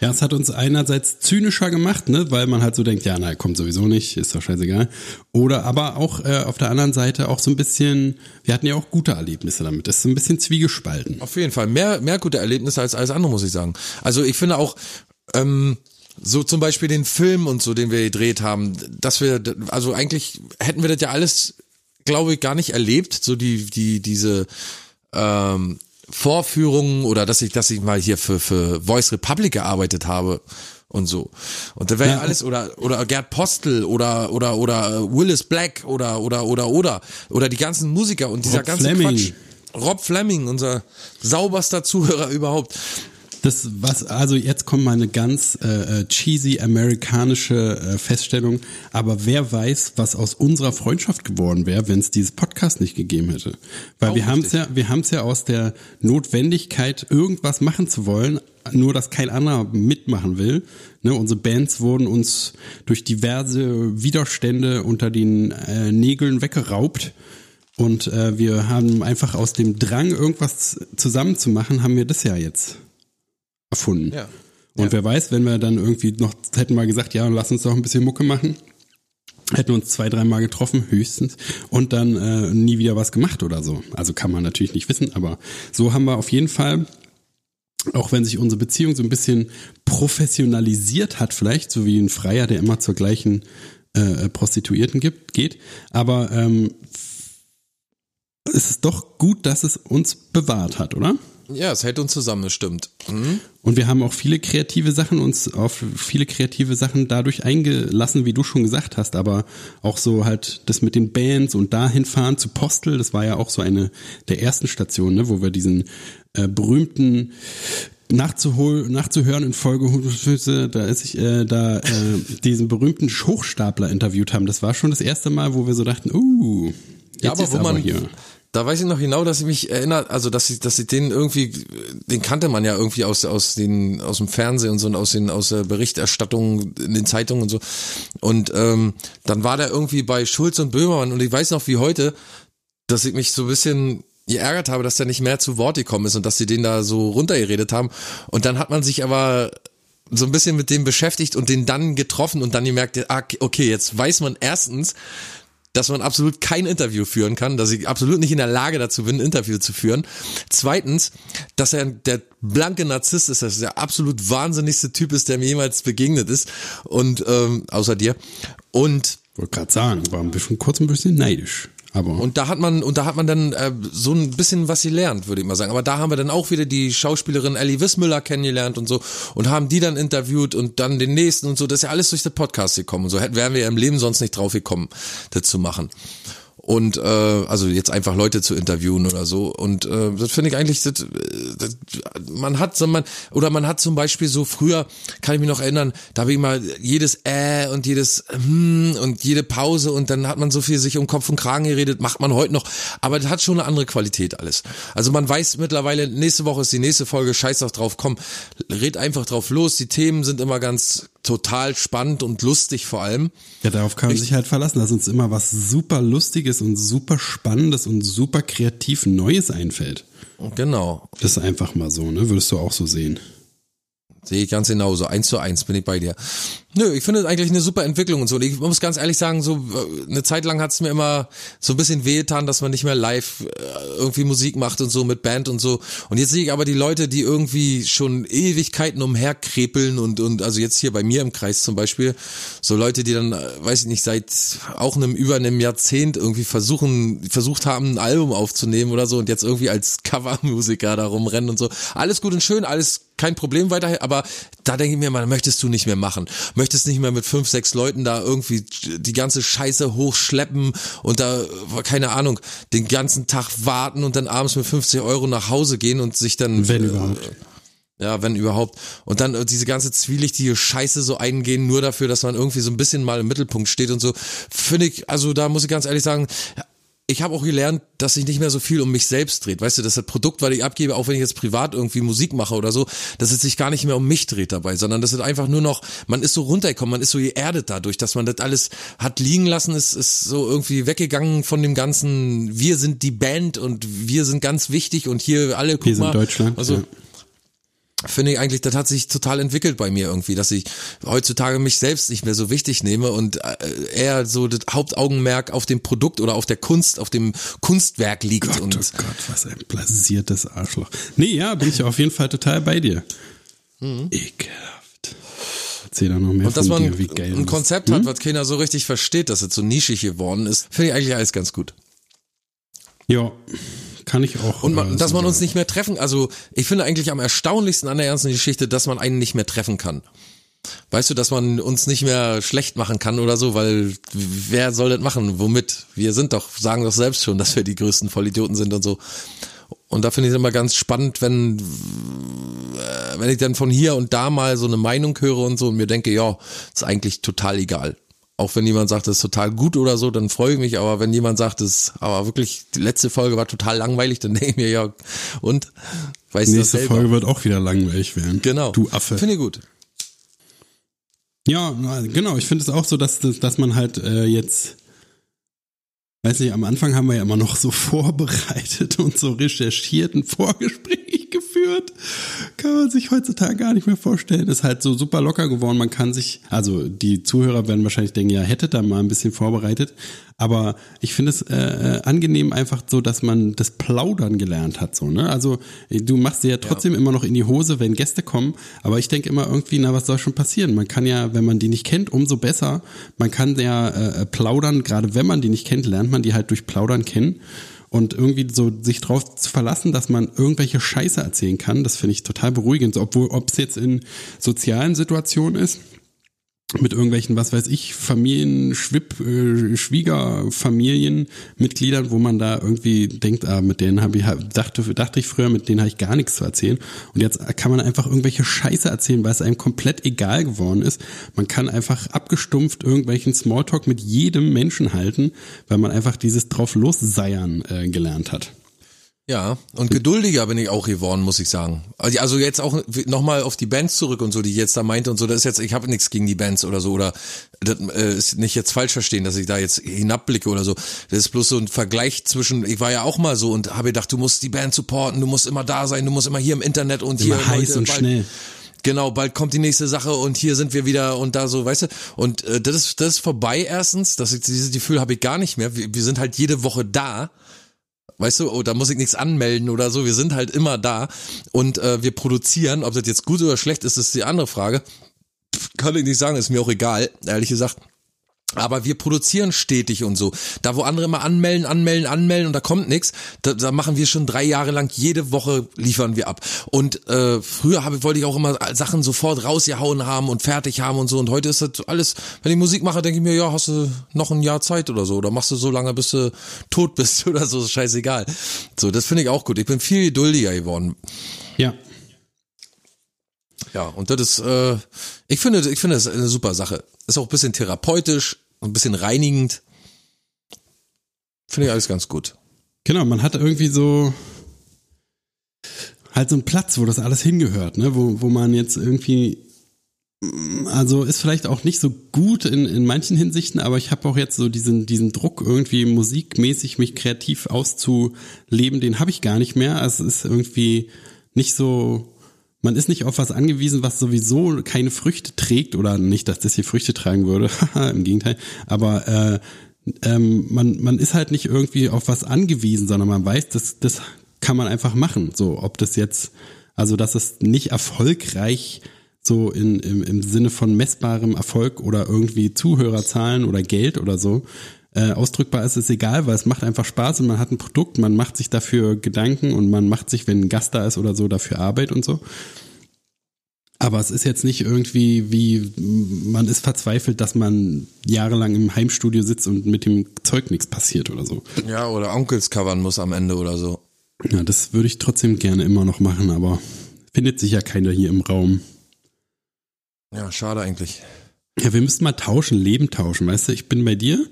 Ja, es hat uns einerseits zynischer gemacht, ne, weil man halt so denkt, ja, na, kommt sowieso nicht, ist doch scheißegal. Oder aber auch äh, auf der anderen Seite auch so ein bisschen, wir hatten ja auch gute Erlebnisse damit. Das ist so ein bisschen zwiegespalten. Auf jeden Fall. Mehr, mehr gute Erlebnisse als alles andere, muss ich sagen. Also ich finde auch, ähm, so zum Beispiel den Film und so, den wir gedreht haben, dass wir, also eigentlich hätten wir das ja alles, glaube ich, gar nicht erlebt, so die, die, diese ähm, Vorführungen oder dass ich, dass ich mal hier für, für Voice Republic gearbeitet habe und so. Und da wäre ja. alles, oder, oder Gerd Postel oder, oder, oder Willis Black oder, oder, oder, oder, oder die ganzen Musiker und dieser Rob ganze Fleming. Quatsch. Rob Fleming, unser sauberster Zuhörer überhaupt. Das was also jetzt kommt mal eine ganz äh, äh, cheesy amerikanische äh, Feststellung, aber wer weiß, was aus unserer Freundschaft geworden wäre, wenn es dieses Podcast nicht gegeben hätte. Weil Auch wir haben es ja wir haben es ja aus der Notwendigkeit irgendwas machen zu wollen, nur dass kein anderer mitmachen will. Ne, unsere Bands wurden uns durch diverse Widerstände unter den äh, Nägeln weggeraubt. Und äh, wir haben einfach aus dem Drang, irgendwas zusammen zu machen, haben wir das ja jetzt erfunden. Ja. Und Ja. wer weiß, wenn wir dann irgendwie noch hätten mal gesagt, ja, lass uns doch ein bisschen Mucke machen, hätten uns zwei, dreimal getroffen, höchstens, und dann äh, nie wieder was gemacht oder so. Also kann man natürlich nicht wissen, aber so haben wir auf jeden Fall, auch wenn sich unsere Beziehung so ein bisschen professionalisiert hat, vielleicht, so wie ein Freier, der immer zur gleichen äh, Prostituierten gibt, geht, aber ähm, es ist doch gut, dass es uns bewahrt hat, oder? Ja, es hält uns zusammen, das stimmt. Mhm. Und wir haben auch viele kreative Sachen uns auf viele kreative Sachen dadurch eingelassen, wie du schon gesagt hast, aber auch so halt das mit den Bands und dahin fahren zu Postel, das war ja auch so eine der ersten Stationen, ne, wo wir diesen äh, berühmten nachzuhol nachzuhören in Folge da ist ich äh, da äh, diesen berühmten Hochstapler interviewt haben. Das war schon das erste Mal, wo wir so dachten, uh, jetzt Ja, aber ist wo man, hier. Da weiß ich noch genau, dass ich mich erinnert, also dass ich, dass ich den irgendwie, den kannte man ja irgendwie aus aus den aus dem Fernsehen und so und aus den aus der Berichterstattung in den Zeitungen und so. Und ähm, dann war der irgendwie bei Schulz und Böhmermann und ich weiß noch wie heute, dass ich mich so ein bisschen geärgert habe, dass der nicht mehr zu Wort gekommen ist und dass sie den da so runtergeredet haben. Und dann hat man sich aber so ein bisschen mit dem beschäftigt und den dann getroffen und dann gemerkt, ah, okay, jetzt weiß man erstens, dass man absolut kein Interview führen kann, dass ich absolut nicht in der Lage dazu bin, ein Interview zu führen. Zweitens, dass er der blanke Narzisst ist, dass er der absolut wahnsinnigste Typ ist, der mir jemals begegnet ist und ähm, außer dir. Und Wollte gerade sagen, war ein bisschen kurz ein bisschen neidisch. Aber und da hat man und da hat man dann äh, so ein bisschen was gelernt, würde ich mal sagen. Aber da haben wir dann auch wieder die Schauspielerin Ellie Wissmüller kennengelernt und so und haben die dann interviewt und dann den nächsten und so. Das ist ja alles durch den Podcast gekommen. Und so hätten wären wir ja im Leben sonst nicht drauf gekommen, das zu machen. Und äh, also jetzt einfach Leute zu interviewen oder so. Und äh, das finde ich eigentlich, das, das, man hat so man oder man hat zum Beispiel so früher, kann ich mich noch erinnern, da habe ich mal jedes äh und jedes hm und jede Pause und dann hat man so viel sich um Kopf und Kragen geredet, macht man heute noch. Aber das hat schon eine andere Qualität alles. Also man weiß mittlerweile, nächste Woche ist die nächste Folge, scheiß doch drauf, komm, red einfach drauf los. Die Themen sind immer ganz total spannend und lustig vor allem. Ja, darauf kann man sich halt verlassen, dass uns immer was super Lustiges und super Spannendes und super kreativ Neues einfällt. Genau. Das ist einfach mal so, ne? Würdest du auch so sehen. Sehe ich ganz genauso. Eins zu eins bin ich bei dir. Nö, ich finde es eigentlich eine super Entwicklung und so. Und Ich muss ganz ehrlich sagen, so äh, eine Zeit lang hat es mir immer so ein bisschen wehgetan, dass man nicht mehr live äh, irgendwie Musik macht und so mit Band und so. Und jetzt sehe ich aber die Leute, die irgendwie schon Ewigkeiten umherkrepeln und, und also jetzt hier bei mir im Kreis zum Beispiel, so Leute, die dann, äh, weiß ich nicht, seit auch einem über einem Jahrzehnt irgendwie versuchen, versucht haben, ein Album aufzunehmen oder so und jetzt irgendwie als Covermusiker da rumrennen und so. Alles gut und schön, alles kein Problem weiterhin, aber da denke ich mir mal, möchtest du nicht mehr machen. Möchtest nicht mehr mit fünf, sechs Leuten da irgendwie die ganze Scheiße hochschleppen und da, keine Ahnung, den ganzen Tag warten und dann abends mit 50 Euro nach Hause gehen und sich dann. Wenn äh, überhaupt. Ja, wenn überhaupt. Und dann äh, diese ganze zwielichtige Scheiße so eingehen, nur dafür, dass man irgendwie so ein bisschen mal im Mittelpunkt steht und so. Finde ich, also da muss ich ganz ehrlich sagen, ich habe auch gelernt, dass sich nicht mehr so viel um mich selbst dreht. Weißt du, dass das Produkt, was ich abgebe, auch wenn ich jetzt privat irgendwie Musik mache oder so, dass es sich gar nicht mehr um mich dreht dabei, sondern dass es einfach nur noch, man ist so runtergekommen, man ist so geerdet dadurch, dass man das alles hat liegen lassen, ist, ist so irgendwie weggegangen von dem ganzen, wir sind die Band und wir sind ganz wichtig und hier alle, guck Wir sind mal. Deutschland, Also, ja. Finde ich eigentlich, das hat sich total entwickelt bei mir irgendwie, dass ich heutzutage mich selbst nicht mehr so wichtig nehme und äh, eher so das Hauptaugenmerk auf dem Produkt oder auf der Kunst, auf dem Kunstwerk liegt. Gott, und oh Gott, was ein blasiertes Arschloch. Nee, ja, bin ich auf jeden Fall total bei dir. Mhm. Ekelhaft. Erzähl da noch mehr Und dass man dir, ein. Konzept hat, was keiner so richtig versteht, dass es so nischig geworden ist, finde ich eigentlich alles ganz gut. Ja, kann ich auch. Und man, äh, dass man uns nicht mehr treffen, also ich finde eigentlich am erstaunlichsten an der ganzen Geschichte, dass man einen nicht mehr treffen kann. Weißt du, dass man uns nicht mehr schlecht machen kann oder so, weil wer soll das machen? Womit? Wir sind doch, sagen doch selbst schon, dass wir die größten Vollidioten sind und so. Und da finde ich es immer ganz spannend, wenn, äh, wenn ich dann von hier und da mal so eine Meinung höre und so und mir denke, ja, ist eigentlich total egal. Auch wenn jemand sagt, das ist total gut oder so, dann freue ich mich, aber wenn jemand sagt, das ist aber wirklich, die letzte Folge war total langweilig, dann denke ich mir, ja, und? Weißt du Nächste selber? Folge wird auch wieder langweilig werden. Genau. Du Affe. Finde ich gut. Ja, na, genau. Ich finde es auch so, dass, dass, dass man halt äh, jetzt, weiß nicht, am Anfang haben wir ja immer noch so vorbereitet und so recherchiert ein Vorgespräch geführt. Kann man sich heutzutage gar nicht mehr vorstellen. Ist halt so super locker geworden. Man kann sich, also die Zuhörer werden wahrscheinlich denken, ja, hätte da mal ein bisschen vorbereitet. Aber ich finde es äh, angenehm einfach so, dass man das Plaudern gelernt hat. So, ne? Also du machst dir ja trotzdem immer noch in die Hose, wenn Gäste kommen. Aber ich denke immer irgendwie, na, was soll schon passieren? Man kann ja, wenn man die nicht kennt, umso besser. Man kann ja äh, plaudern, gerade wenn man die nicht kennt, lernt man die halt durch Plaudern kennen. Und irgendwie so sich drauf zu verlassen, dass man irgendwelche Scheiße erzählen kann, das finde ich total beruhigend. Obwohl, ob es jetzt in sozialen Situationen ist, mit irgendwelchen, was weiß ich, Familien, Schwib, äh, Schwiegerfamilienmitgliedern, wo man da irgendwie denkt, ah, mit denen habe ich, dachte, dachte ich früher, mit denen habe ich gar nichts zu erzählen. Und jetzt kann man einfach irgendwelche Scheiße erzählen, weil es einem komplett egal geworden ist. Man kann einfach abgestumpft irgendwelchen Smalltalk mit jedem Menschen halten, weil man einfach dieses drauf losseiern äh, gelernt hat. Ja, und geduldiger bin ich auch geworden, muss ich sagen. Also also jetzt auch nochmal auf die Bands zurück und so, die ich jetzt da meinte und so, das ist jetzt, ich habe nichts gegen die Bands oder so, oder das äh, ist nicht jetzt falsch verstehen, dass ich da jetzt hinabblicke oder so. Das ist bloß so ein Vergleich zwischen, ich war ja auch mal so und habe gedacht, du musst die Band supporten, du musst immer da sein, du musst immer hier im Internet und Immer hier. heiß und bald- schnell. Genau, bald kommt die nächste Sache und hier sind wir wieder und da so, weißt du. Und äh, das ist das ist vorbei erstens, dass ich dieses Gefühl habe ich gar nicht mehr. Wir, wir sind halt jede Woche da. Weißt du, oh, da muss ich nichts anmelden oder so. Wir sind halt immer da und äh, wir produzieren. Ob das jetzt gut oder schlecht ist, ist die andere Frage. Kann ich nicht sagen, ist mir auch egal, ehrlich gesagt. Aber wir produzieren stetig und so. Da, wo andere immer anmelden, anmelden, anmelden und da kommt nichts, da, da machen wir schon drei Jahre lang, jede Woche liefern wir ab. Und äh, früher habe, wollte ich auch immer Sachen sofort rausgehauen haben und fertig haben und so. Und heute ist das alles, wenn ich Musik mache, denke ich mir, ja, hast du noch ein Jahr Zeit oder so. Oder machst du so lange, bis du tot bist oder so, ist scheißegal. So, das finde ich auch gut. Ich bin viel geduldiger geworden. Ja. Ja, und das ist, äh, ich finde, ich finde das eine super Sache. Ist auch ein bisschen therapeutisch, ein bisschen reinigend. Finde ich alles ganz gut. Genau, man hat irgendwie so halt so einen Platz, wo das alles hingehört, ne? Wo, wo man jetzt irgendwie mm, also ist vielleicht auch nicht so gut in, in manchen Hinsichten, aber ich habe auch jetzt so diesen, diesen Druck, irgendwie musikmäßig mich kreativ auszuleben, den habe ich gar nicht mehr. Also Es ist irgendwie nicht so, man ist nicht auf was angewiesen, was sowieso keine Früchte trägt, oder nicht, dass das hier Früchte tragen würde, im Gegenteil, aber äh, ähm, man, man ist halt nicht irgendwie auf was angewiesen, sondern man weiß, dass das kann man einfach machen. So, ob das jetzt, also dass es nicht erfolgreich so in, im, im Sinne von messbarem Erfolg oder irgendwie Zuhörerzahlen oder Geld oder so äh, ausdrückbar ist, ist egal, weil es macht einfach Spaß und man hat ein Produkt, man macht sich dafür Gedanken und man macht sich, wenn ein Gast da ist oder so, dafür Arbeit und so. Aber es ist jetzt nicht irgendwie wie, man ist verzweifelt, dass man jahrelang im Heimstudio sitzt und mit dem Zeug nichts passiert oder so. Ja, oder Onkels covern muss am Ende oder so. Ja, das würde ich trotzdem gerne immer noch machen, aber findet sich ja keiner hier im Raum. Ja, schade eigentlich. Ja, wir müssten mal tauschen, Leben tauschen, weißt du? Ich bin bei dir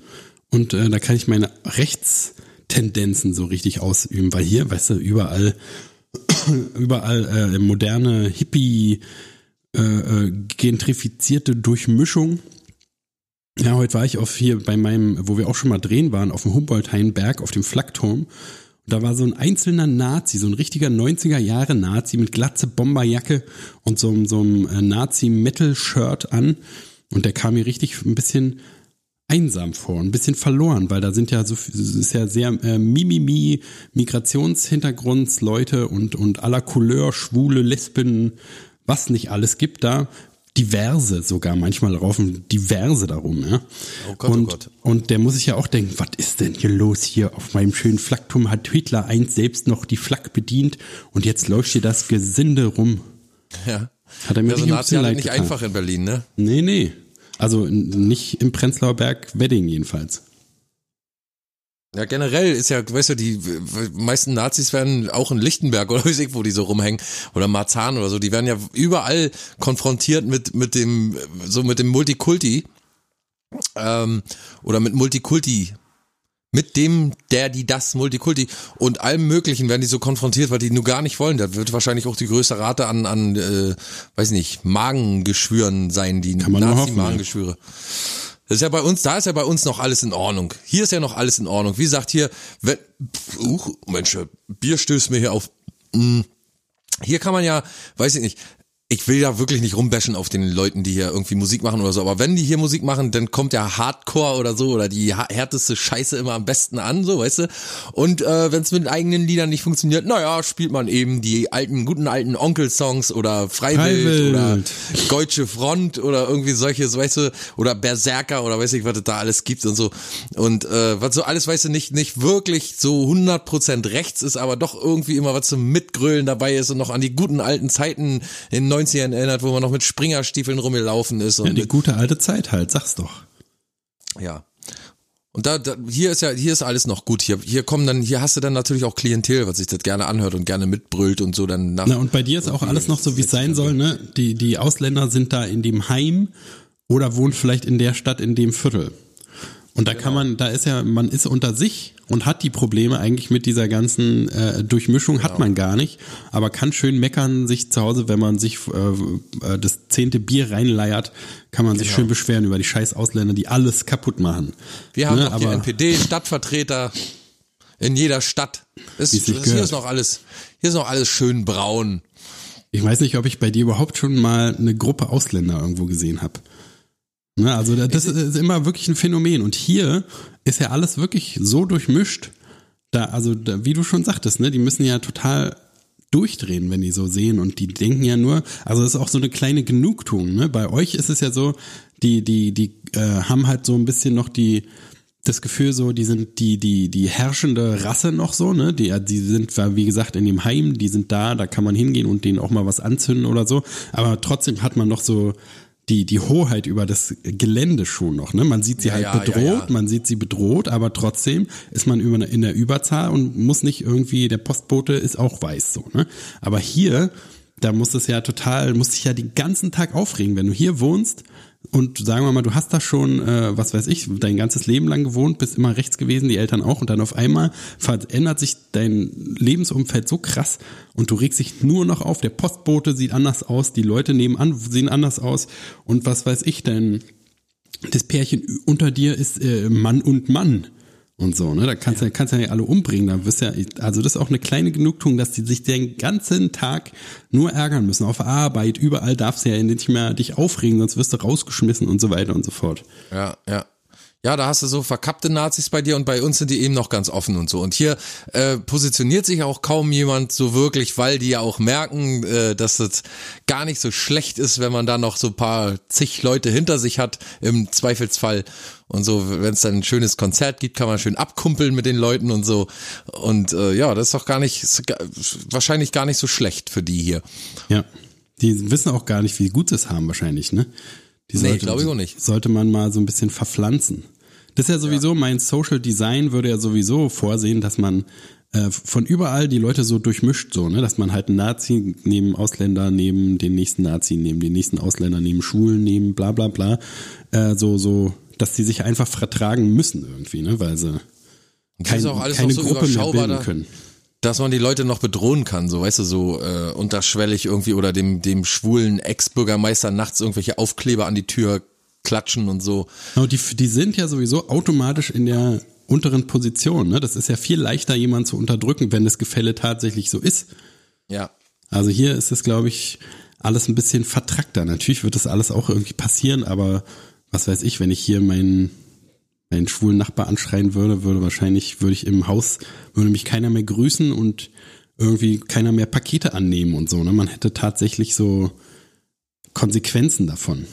und äh, da kann ich meine Rechtstendenzen so richtig ausüben, weil hier, weißt du, überall, überall äh, moderne Hippie äh, äh, gentrifizierte Durchmischung. Ja, heute war ich auf hier bei meinem, wo wir auch schon mal drehen waren, auf dem Humboldt-Hainberg, auf dem Flakturm. Und da war so ein einzelner Nazi, so ein richtiger 90er Jahre Nazi mit glatze Bomberjacke und so, so einem äh, Nazi-Metal-Shirt an. Und der kam mir richtig ein bisschen einsam vor, ein bisschen verloren, weil da sind ja so, ist ja sehr äh, Mimimi, Migrationshintergrundsleute und, und aller Couleur, Schwule, Lesben, was nicht alles gibt da, diverse sogar, manchmal raufen diverse darum, ja. Oh Gott, oh und, Gott. und der muss sich ja auch denken, was ist denn hier los hier auf meinem schönen Flakturm hat Hitler einst selbst noch die Flak bedient und jetzt läuft hier das Gesinde rum. Ja. Hat er mir ja, so richtig ein hat nicht einfach in Berlin, ne? Nee, nee. Also nicht im Prenzlauer Berg Wedding jedenfalls. Ja, generell ist ja, weißt du, die meisten Nazis werden auch in Lichtenberg oder weiß ich, wo die so rumhängen. Oder Marzahn oder so, die werden ja überall konfrontiert mit mit dem so mit dem Multikulti. Ähm, oder mit Multikulti mit dem, der, die, das, Multikulti und allem Möglichen werden die so konfrontiert, weil die nur gar nicht wollen. Da wird wahrscheinlich auch die größte Rate an, an äh, weiß nicht, Magengeschwüren sein, die Nazi-Magengeschwüre. Das ist ja bei uns, da ist ja bei uns noch alles in Ordnung. Hier ist ja noch alles in Ordnung. Wie gesagt, hier, wenn, uh, Mensch, Bier stößt mir hier auf. Mm. Hier kann man ja, weiß ich nicht, ich will ja wirklich nicht rumbashen auf den Leuten, die hier irgendwie Musik machen oder so, aber wenn die hier Musik machen, dann kommt ja Hardcore oder so oder die härteste Scheiße immer am besten an, so, weißt du? Und äh, wenn es mit eigenen Liedern nicht funktioniert, naja, spielt man eben die alten, guten alten Onkel-Songs oder Freiwild, Freiwild. oder Deutsche Front oder irgendwie solche, so, weißt du, oder Berserker oder weiß ich, was es da alles gibt und so. Und äh, was so alles, weißt du, nicht, nicht wirklich so 100% rechts ist, aber doch irgendwie immer was zum Mitgrölen dabei ist und noch an die guten alten Zeiten in 90ern erinnert, wo man noch mit Springerstiefeln rumgelaufen ist. Und Ja, die gute alte Zeit halt, sag's doch. ja. Und da, da, hier ist ja, hier ist alles noch gut. Hier, hier kommen dann, hier hast du dann natürlich auch Klientel, was sich das gerne anhört und gerne mitbrüllt und so dann nach. Na, und bei dir ist auch alles noch so, wie es sein soll, ne? Die, die Ausländer sind da in dem Heim oder wohnen vielleicht in der Stadt, in dem Viertel. Und da kann man, da ist ja, man ist unter sich und hat die Probleme eigentlich mit dieser ganzen äh, Durchmischung hat man gar nicht, aber kann schön meckern sich zu Hause, wenn man sich äh, äh, das zehnte Bier reinleiert, kann man sich schön beschweren über die scheiß Ausländer, die alles kaputt machen. Wir haben Ne, hier aber- NPD, Stadtvertreter in jeder Stadt. Ist, ist, hier ist noch alles, hier ist noch alles schön braun. Ich weiß nicht, ob ich bei dir überhaupt schon mal eine Gruppe Ausländer irgendwo gesehen habe. Ne, also da- das ist immer wirklich ein Phänomen. Und hier ist ja alles wirklich so durchmischt. Da, also da, wie du schon sagtest, ne, die müssen ja total durchdrehen, wenn die so sehen und die denken ja nur, also das ist auch so eine kleine Genugtuung. Ne? Bei euch ist es ja so, die die die äh, haben halt so ein bisschen noch die das Gefühl so, die sind die die die herrschende Rasse noch so, ne? Die die sind wie gesagt in dem Heim, die sind da, da kann man hingehen und denen auch mal was anzünden oder so, aber trotzdem hat man noch so die die Hoheit über das Gelände schon noch, ne? Man sieht sie Ja, halt ja, bedroht, ja. man sieht sie bedroht, aber trotzdem ist man in der Überzahl und muss nicht irgendwie, der Postbote ist auch weiß so, ne? Aber hier, da muss es ja total, muss dich ja den ganzen Tag aufregen, wenn du hier wohnst und sagen wir mal, du hast da schon, äh, was weiß ich, dein ganzes Leben lang gewohnt, bist immer rechts gewesen, die Eltern auch und dann auf einmal verändert sich dein Lebensumfeld so krass und du regst dich nur noch auf, der Postbote sieht anders aus, die Leute nebenan sehen anders aus. Und was weiß ich, dein das Pärchen unter dir ist äh, Mann und Mann und so, ne? Da kannst du ja. kannst du ja alle umbringen. Da wirst ja, also das ist auch eine kleine Genugtuung, dass die sich den ganzen Tag nur ärgern müssen. Auf Arbeit, überall darfst du ja nicht mehr dich aufregen, sonst wirst du rausgeschmissen und so weiter und so fort. Ja, ja. Ja, da hast du so verkappte Nazis bei dir und bei uns sind die eben noch ganz offen und so. Und hier äh, positioniert sich auch kaum jemand so wirklich, weil die ja auch merken, äh, dass es gar nicht so schlecht ist, wenn man da noch so paar zig Leute hinter sich hat, im Zweifelsfall. Und so, wenn es dann ein schönes Konzert gibt, kann man schön abkumpeln mit den Leuten und so. Und äh, ja, das ist doch gar nicht, wahrscheinlich gar nicht so schlecht für die hier. Ja. Die wissen auch gar nicht, wie gut es haben wahrscheinlich, ne? Die Nee, glaub ich auch nicht. Sollte man mal so ein bisschen verpflanzen. Das ist ja sowieso, mein Social Design würde ja sowieso vorsehen, dass man äh, von überall die Leute so durchmischt, so, ne, dass man halt einen Nazi neben Ausländer, neben den nächsten Nazi, neben den nächsten Ausländer, neben Schulen, neben bla bla bla, äh, so, so, dass die sich einfach vertragen müssen irgendwie, ne, weil sie kein, ist auch alles keine noch so Gruppe mehr bilden da. Dass man die Leute noch bedrohen kann, so weißt du, so äh, unterschwellig irgendwie oder dem dem schwulen Ex-Bürgermeister nachts irgendwelche Aufkleber an die Tür klatschen und so. Genau, die, die sind ja sowieso automatisch in der unteren Position. Ne? Das ist ja viel leichter, jemanden zu unterdrücken, wenn das Gefälle tatsächlich so ist. Ja. Also hier ist es, glaube ich, alles ein bisschen vertrackter. Natürlich wird das alles auch irgendwie passieren, aber was weiß ich, wenn ich hier meinen meinen schwulen Nachbar anschreien würde, würde wahrscheinlich, würde ich im Haus, würde mich keiner mehr grüßen und irgendwie keiner mehr Pakete annehmen und so. Ne? Man hätte tatsächlich so Konsequenzen davon.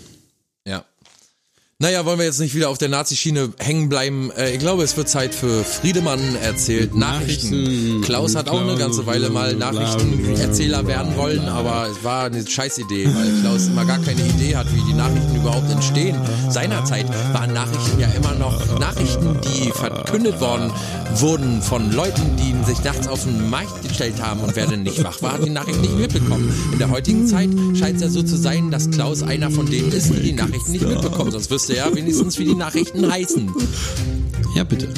Ja. Naja, wollen wir jetzt nicht wieder auf der Nazi-Schiene hängen bleiben. Äh, ich glaube, es wird Zeit für Friedemann erzählt Nachrichten. Nachrichten. Klaus hat auch eine ganze Weile mal Nachrichtenerzähler werden wollen, aber es war eine Scheißidee, weil Klaus immer gar keine Idee hat, wie die Nachrichten überhaupt entstehen. Seinerzeit waren Nachrichten ja immer noch Nachrichten, die verkündet worden wurden von Leuten, die sich nachts auf den Markt gestellt haben und wer denn nicht wach war, hat die Nachrichten nicht mitbekommen. In der heutigen Zeit scheint es ja so zu sein, dass Klaus einer von denen ist, die die Nachrichten nicht mitbekommen. Sonst wüsste er wenigstens, wie die Nachrichten heißen. Ja, bitte.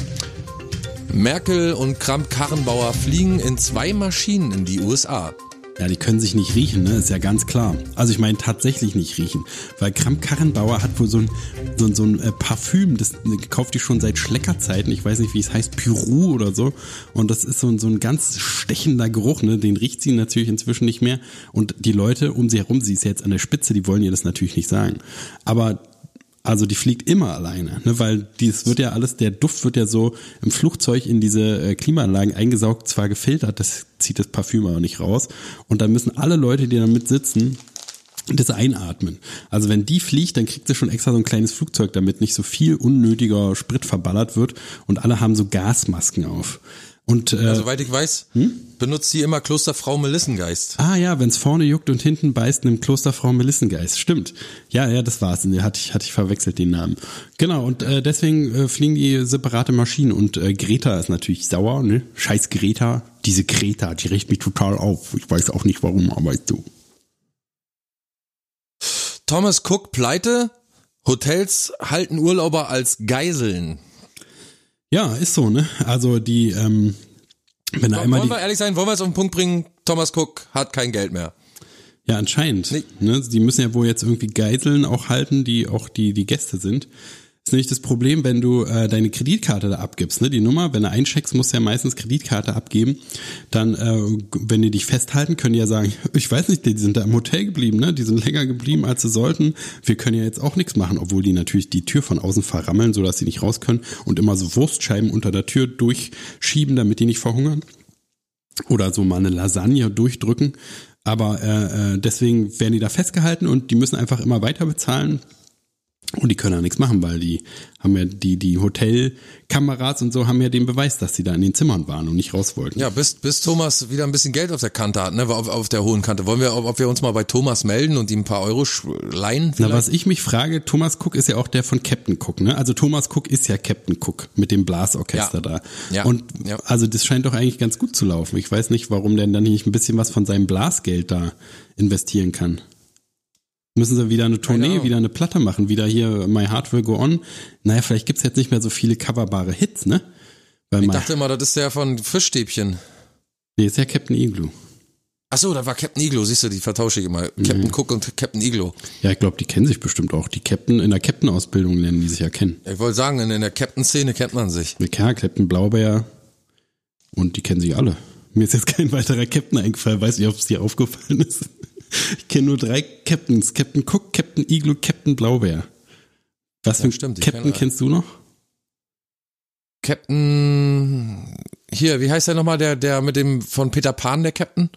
Merkel und Kramp-Karrenbauer fliegen in zwei Maschinen in die USA. Ja, die können sich nicht riechen, ne? Ist ja ganz klar. Also ich meine tatsächlich nicht riechen. Weil Kramp-Karrenbauer hat wohl so ein, so ein, so ein äh, Parfüm, das äh, kauft die schon seit Schleckerzeiten. Ich weiß nicht, wie es heißt, Pyru oder so. Und das ist so ein, so ein ganz stechender Geruch, ne? Den riecht sie natürlich inzwischen nicht mehr. Und die Leute um sie herum, sie ist jetzt an der Spitze, die wollen ihr das natürlich nicht sagen. Aber also die fliegt immer alleine, ne, weil dies wird ja alles, der Duft wird ja so im Flugzeug in diese äh, Klimaanlagen eingesaugt, zwar gefiltert, das zieht das Parfüm aber nicht raus. Und dann müssen alle Leute, die damit sitzen, das einatmen. Also wenn die fliegt, dann kriegt sie schon extra so ein kleines Flugzeug, damit nicht so viel unnötiger Sprit verballert wird und alle haben so Gasmasken auf. Und äh, Ja, soweit ich weiß, benutzt sie immer Klosterfrau Melissengeist. Ah ja, wenn's vorne juckt und hinten beißt, nimmt Klosterfrau Melissengeist. Stimmt. Ja, ja, das war's. Hatte ich, hatte ich verwechselt den Namen. Genau, und äh, deswegen äh, fliegen die separate Maschinen. Und äh, Greta ist natürlich sauer, ne? Scheiß Greta. Diese Greta, die regt mich total auf. Ich weiß auch nicht warum, aber so. Thomas Cook pleite, Hotels halten Urlauber als Geiseln. Ja, ist so, ne? Also die, ähm, wenn da einmal wollen die, wir ehrlich sein, wollen wir es auf den Punkt bringen, Thomas Cook hat kein Geld mehr. Ja, anscheinend. Nee. Ne, die müssen ja wohl jetzt irgendwie Geiseln auch halten, die auch die, die Gäste sind. Ist nämlich das Problem, wenn du äh, deine Kreditkarte da abgibst, ne? Die Nummer, wenn du eincheckst, musst du ja meistens Kreditkarte abgeben. Dann, äh, wenn die dich festhalten, können die ja sagen, ich weiß nicht, die sind da im Hotel geblieben, ne? Die sind länger geblieben, als sie sollten. Wir können ja jetzt auch nichts machen, obwohl die natürlich die Tür von außen verrammeln, sodass sie nicht raus können und immer so Wurstscheiben unter der Tür durchschieben, damit die nicht verhungern oder so mal eine Lasagne durchdrücken. Aber äh, äh, deswegen werden die da festgehalten und die müssen einfach immer weiter bezahlen. Und die können ja nichts machen, weil die haben ja die, die Hotelkameras und so haben ja den Beweis, dass sie da in den Zimmern waren und nicht raus wollten. Ja, bis, bis Thomas wieder ein bisschen Geld auf der Kante hat, ne, auf, auf der hohen Kante. Wollen wir, ob, ob wir uns mal bei Thomas melden und ihm ein paar Euro leihen? Na, vielleicht? was ich mich frage, Thomas Cook ist ja auch der von Captain Cook, ne? Also Thomas Cook ist ja Captain Cook mit dem Blasorchester Ja. da. Ja. Und Ja. also das scheint doch eigentlich ganz gut zu laufen. Ich weiß nicht, warum der dann nicht ein bisschen was von seinem Blasgeld da investieren kann. Müssen sie wieder eine Tournee, Ahnung. wieder eine Platte machen, wieder hier My Heart Will Go On. Naja, vielleicht gibt's jetzt nicht mehr so viele coverbare Hits, ne? Weil ich dachte immer, das ist der von Fischstäbchen. nee, ist ja Captain Igloo. Ach so, da war Captain Iglo, siehst du, die vertausche ich immer. Captain Cook und Captain Iglo. Ja, ich glaube, die kennen sich bestimmt auch. Die Captain, in der Captain-Ausbildung lernen die sich ja kennen. Ich wollte sagen, in, in der Captain-Szene kennt man sich. Ja, Captain Blaubeer und die kennen sich alle. Mir ist jetzt kein weiterer Captain eingefallen, weiß nicht, ob es dir aufgefallen ist. Ich kenne nur drei Captains. Captain Cook, Captain Igloo, Captain Blaubeer. Was für einen stimmt, ich Captain kenn- kennst du noch? Captain, hier, wie heißt der nochmal, der, der mit dem, von Peter Pan, der Captain?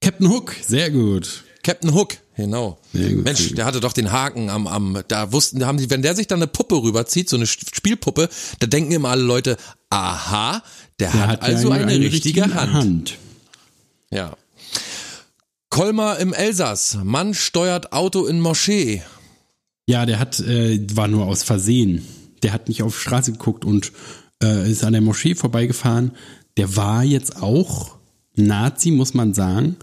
Captain Hook, sehr gut. Captain Hook, genau. Gut, Mensch, der hatte doch den Haken am, am, da wussten, da haben die, wenn der sich dann eine Puppe rüberzieht, so eine Spielpuppe, da denken immer alle Leute, aha, der, Der hat, also ja eine, richtige Hand. Hand. Ja. Kolmar im Elsass, Mann steuert Auto in Moschee. Ja, der hat, äh, war nur aus Versehen. Der hat nicht auf die Straße geguckt und äh, ist an der Moschee vorbeigefahren. Der war jetzt auch Nazi, muss man sagen,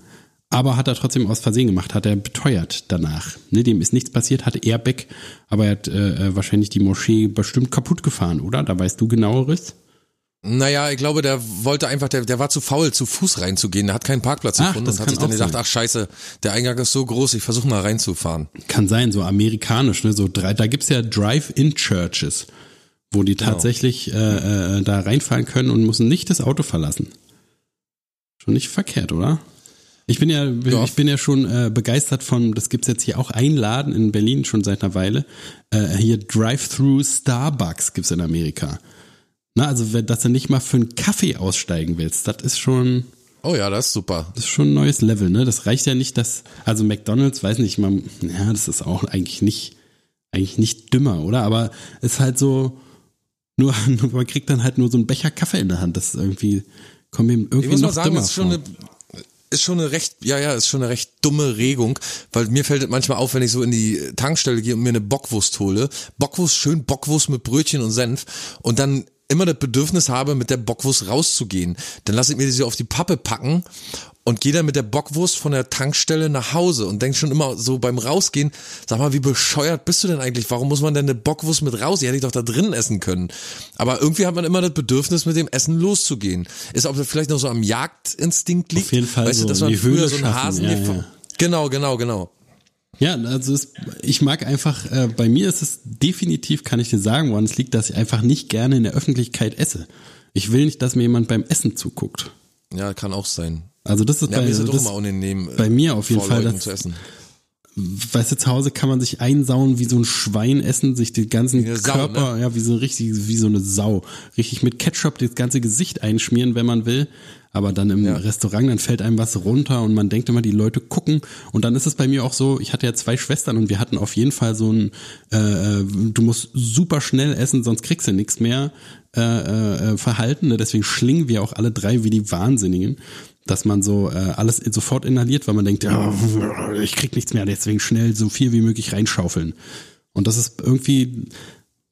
aber hat er trotzdem aus Versehen gemacht, hat er beteuert danach. Ne, dem ist nichts passiert, hatte Airbag, aber er hat äh, äh, wahrscheinlich die Moschee bestimmt kaputt gefahren, oder? Da weißt du genaueres? Naja, ich glaube, der wollte einfach, der, der war zu faul, zu Fuß reinzugehen. Der hat keinen Parkplatz Ach, gefunden das und hat sich dann gedacht, sein. ach scheiße, der Eingang ist so groß, ich versuche mal reinzufahren. Kann sein, so amerikanisch, ne? So drei, da gibt's ja Drive-in-Churches, wo die tatsächlich äh, äh, da reinfahren können und müssen nicht das Auto verlassen. Schon nicht verkehrt, oder? Ich bin ja, Ja. ich bin ja schon äh, begeistert von, das gibt's jetzt hier auch ein Laden in Berlin schon seit einer Weile. Äh, hier Drive-Through Starbucks gibt's in Amerika. Na, also wenn, dass du nicht mal für einen Kaffee aussteigen willst, das ist schon, Oh ja, das ist super. Das ist schon ein neues Level, ne? Das reicht ja nicht, dass, also McDonalds, weiß nicht, man, ja, das ist auch eigentlich nicht, eigentlich nicht dümmer, oder? Aber es ist halt so, nur, man kriegt dann halt nur so einen Becher Kaffee in der Hand. Das ist irgendwie, kommt mir irgendwie Ich muss noch mal sagen, dümmer ist schon vor. eine, ist schon eine recht, ja, ja, ist schon eine recht dumme Regung, weil mir fällt es manchmal auf, wenn ich so in die Tankstelle gehe und mir eine Bockwurst hole. Bockwurst, schön Bockwurst mit Brötchen und Senf und dann immer das Bedürfnis habe, mit der Bockwurst rauszugehen. Dann lasse ich mir die so auf die Pappe packen und gehe dann mit der Bockwurst von der Tankstelle nach Hause und denk schon immer so beim Rausgehen, sag mal, wie bescheuert bist du denn eigentlich? Warum muss man denn eine Bockwurst mit raus? Die hätte ich doch da drin essen können. Aber irgendwie hat man immer das Bedürfnis, mit dem Essen loszugehen. Ist ob das vielleicht noch so am Jagdinstinkt liegt. Auf jeden Fall weißt so du, dass man früher so einen Hasen ja, ja. Genau, genau, genau. Ja, also es, ich mag einfach, äh, bei mir ist es definitiv, kann ich dir sagen, woran es liegt, dass ich einfach nicht gerne in der Öffentlichkeit esse. Ich will nicht, dass mir jemand beim Essen zuguckt. Ja, kann auch sein. Also das ist Ja, bei, mir ist doch das, immer unangenehm. bei mir auf jeden Fall, das- zu essen. Weißt du, zu Hause kann man sich einsauen wie so ein Schwein essen, sich den ganzen Sau, Körper, ne? ja, wie so richtig, wie so eine Sau, richtig mit Ketchup das ganze Gesicht einschmieren, wenn man will. Aber dann im Ja. Restaurant, dann fällt einem was runter und man denkt immer, die Leute gucken. Und dann ist es bei mir auch so, ich hatte ja zwei Schwestern und wir hatten auf jeden Fall so ein, äh, äh, du musst super schnell essen, sonst kriegst du nichts mehr äh, äh, äh, Verhalten. Ne? Deswegen schlingen wir auch alle drei wie die Wahnsinnigen dass man so äh, alles sofort inhaliert, weil man denkt, ja, ich krieg nichts mehr, deswegen schnell so viel wie möglich reinschaufeln. Und das ist irgendwie,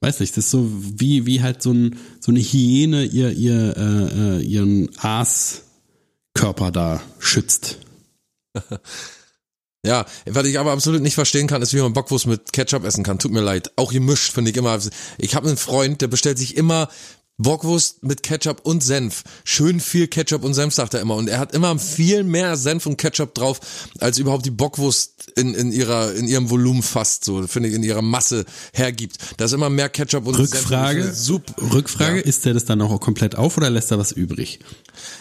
weiß nicht, das ist so wie wie halt so ein so eine Hyäne ihr ihr äh, äh, ihren Aaskörper da schützt. Ja, was ich aber absolut nicht verstehen kann, ist, wie man Bockwurst mit Ketchup essen kann. Tut mir leid. Auch gemischt finde ich immer. Ich habe einen Freund, der bestellt sich immer Bockwurst mit Ketchup und Senf. Schön viel Ketchup und Senf, sagt er immer. Und er hat immer viel mehr Senf und Ketchup drauf, als überhaupt die Bockwurst in, in ihrer, in ihrem Volumen fast so, finde ich, in ihrer Masse hergibt. Da ist immer mehr Ketchup und Rückfrage, Senf. Super. Rückfrage, Ja. isst der das dann auch komplett auf oder lässt er was übrig?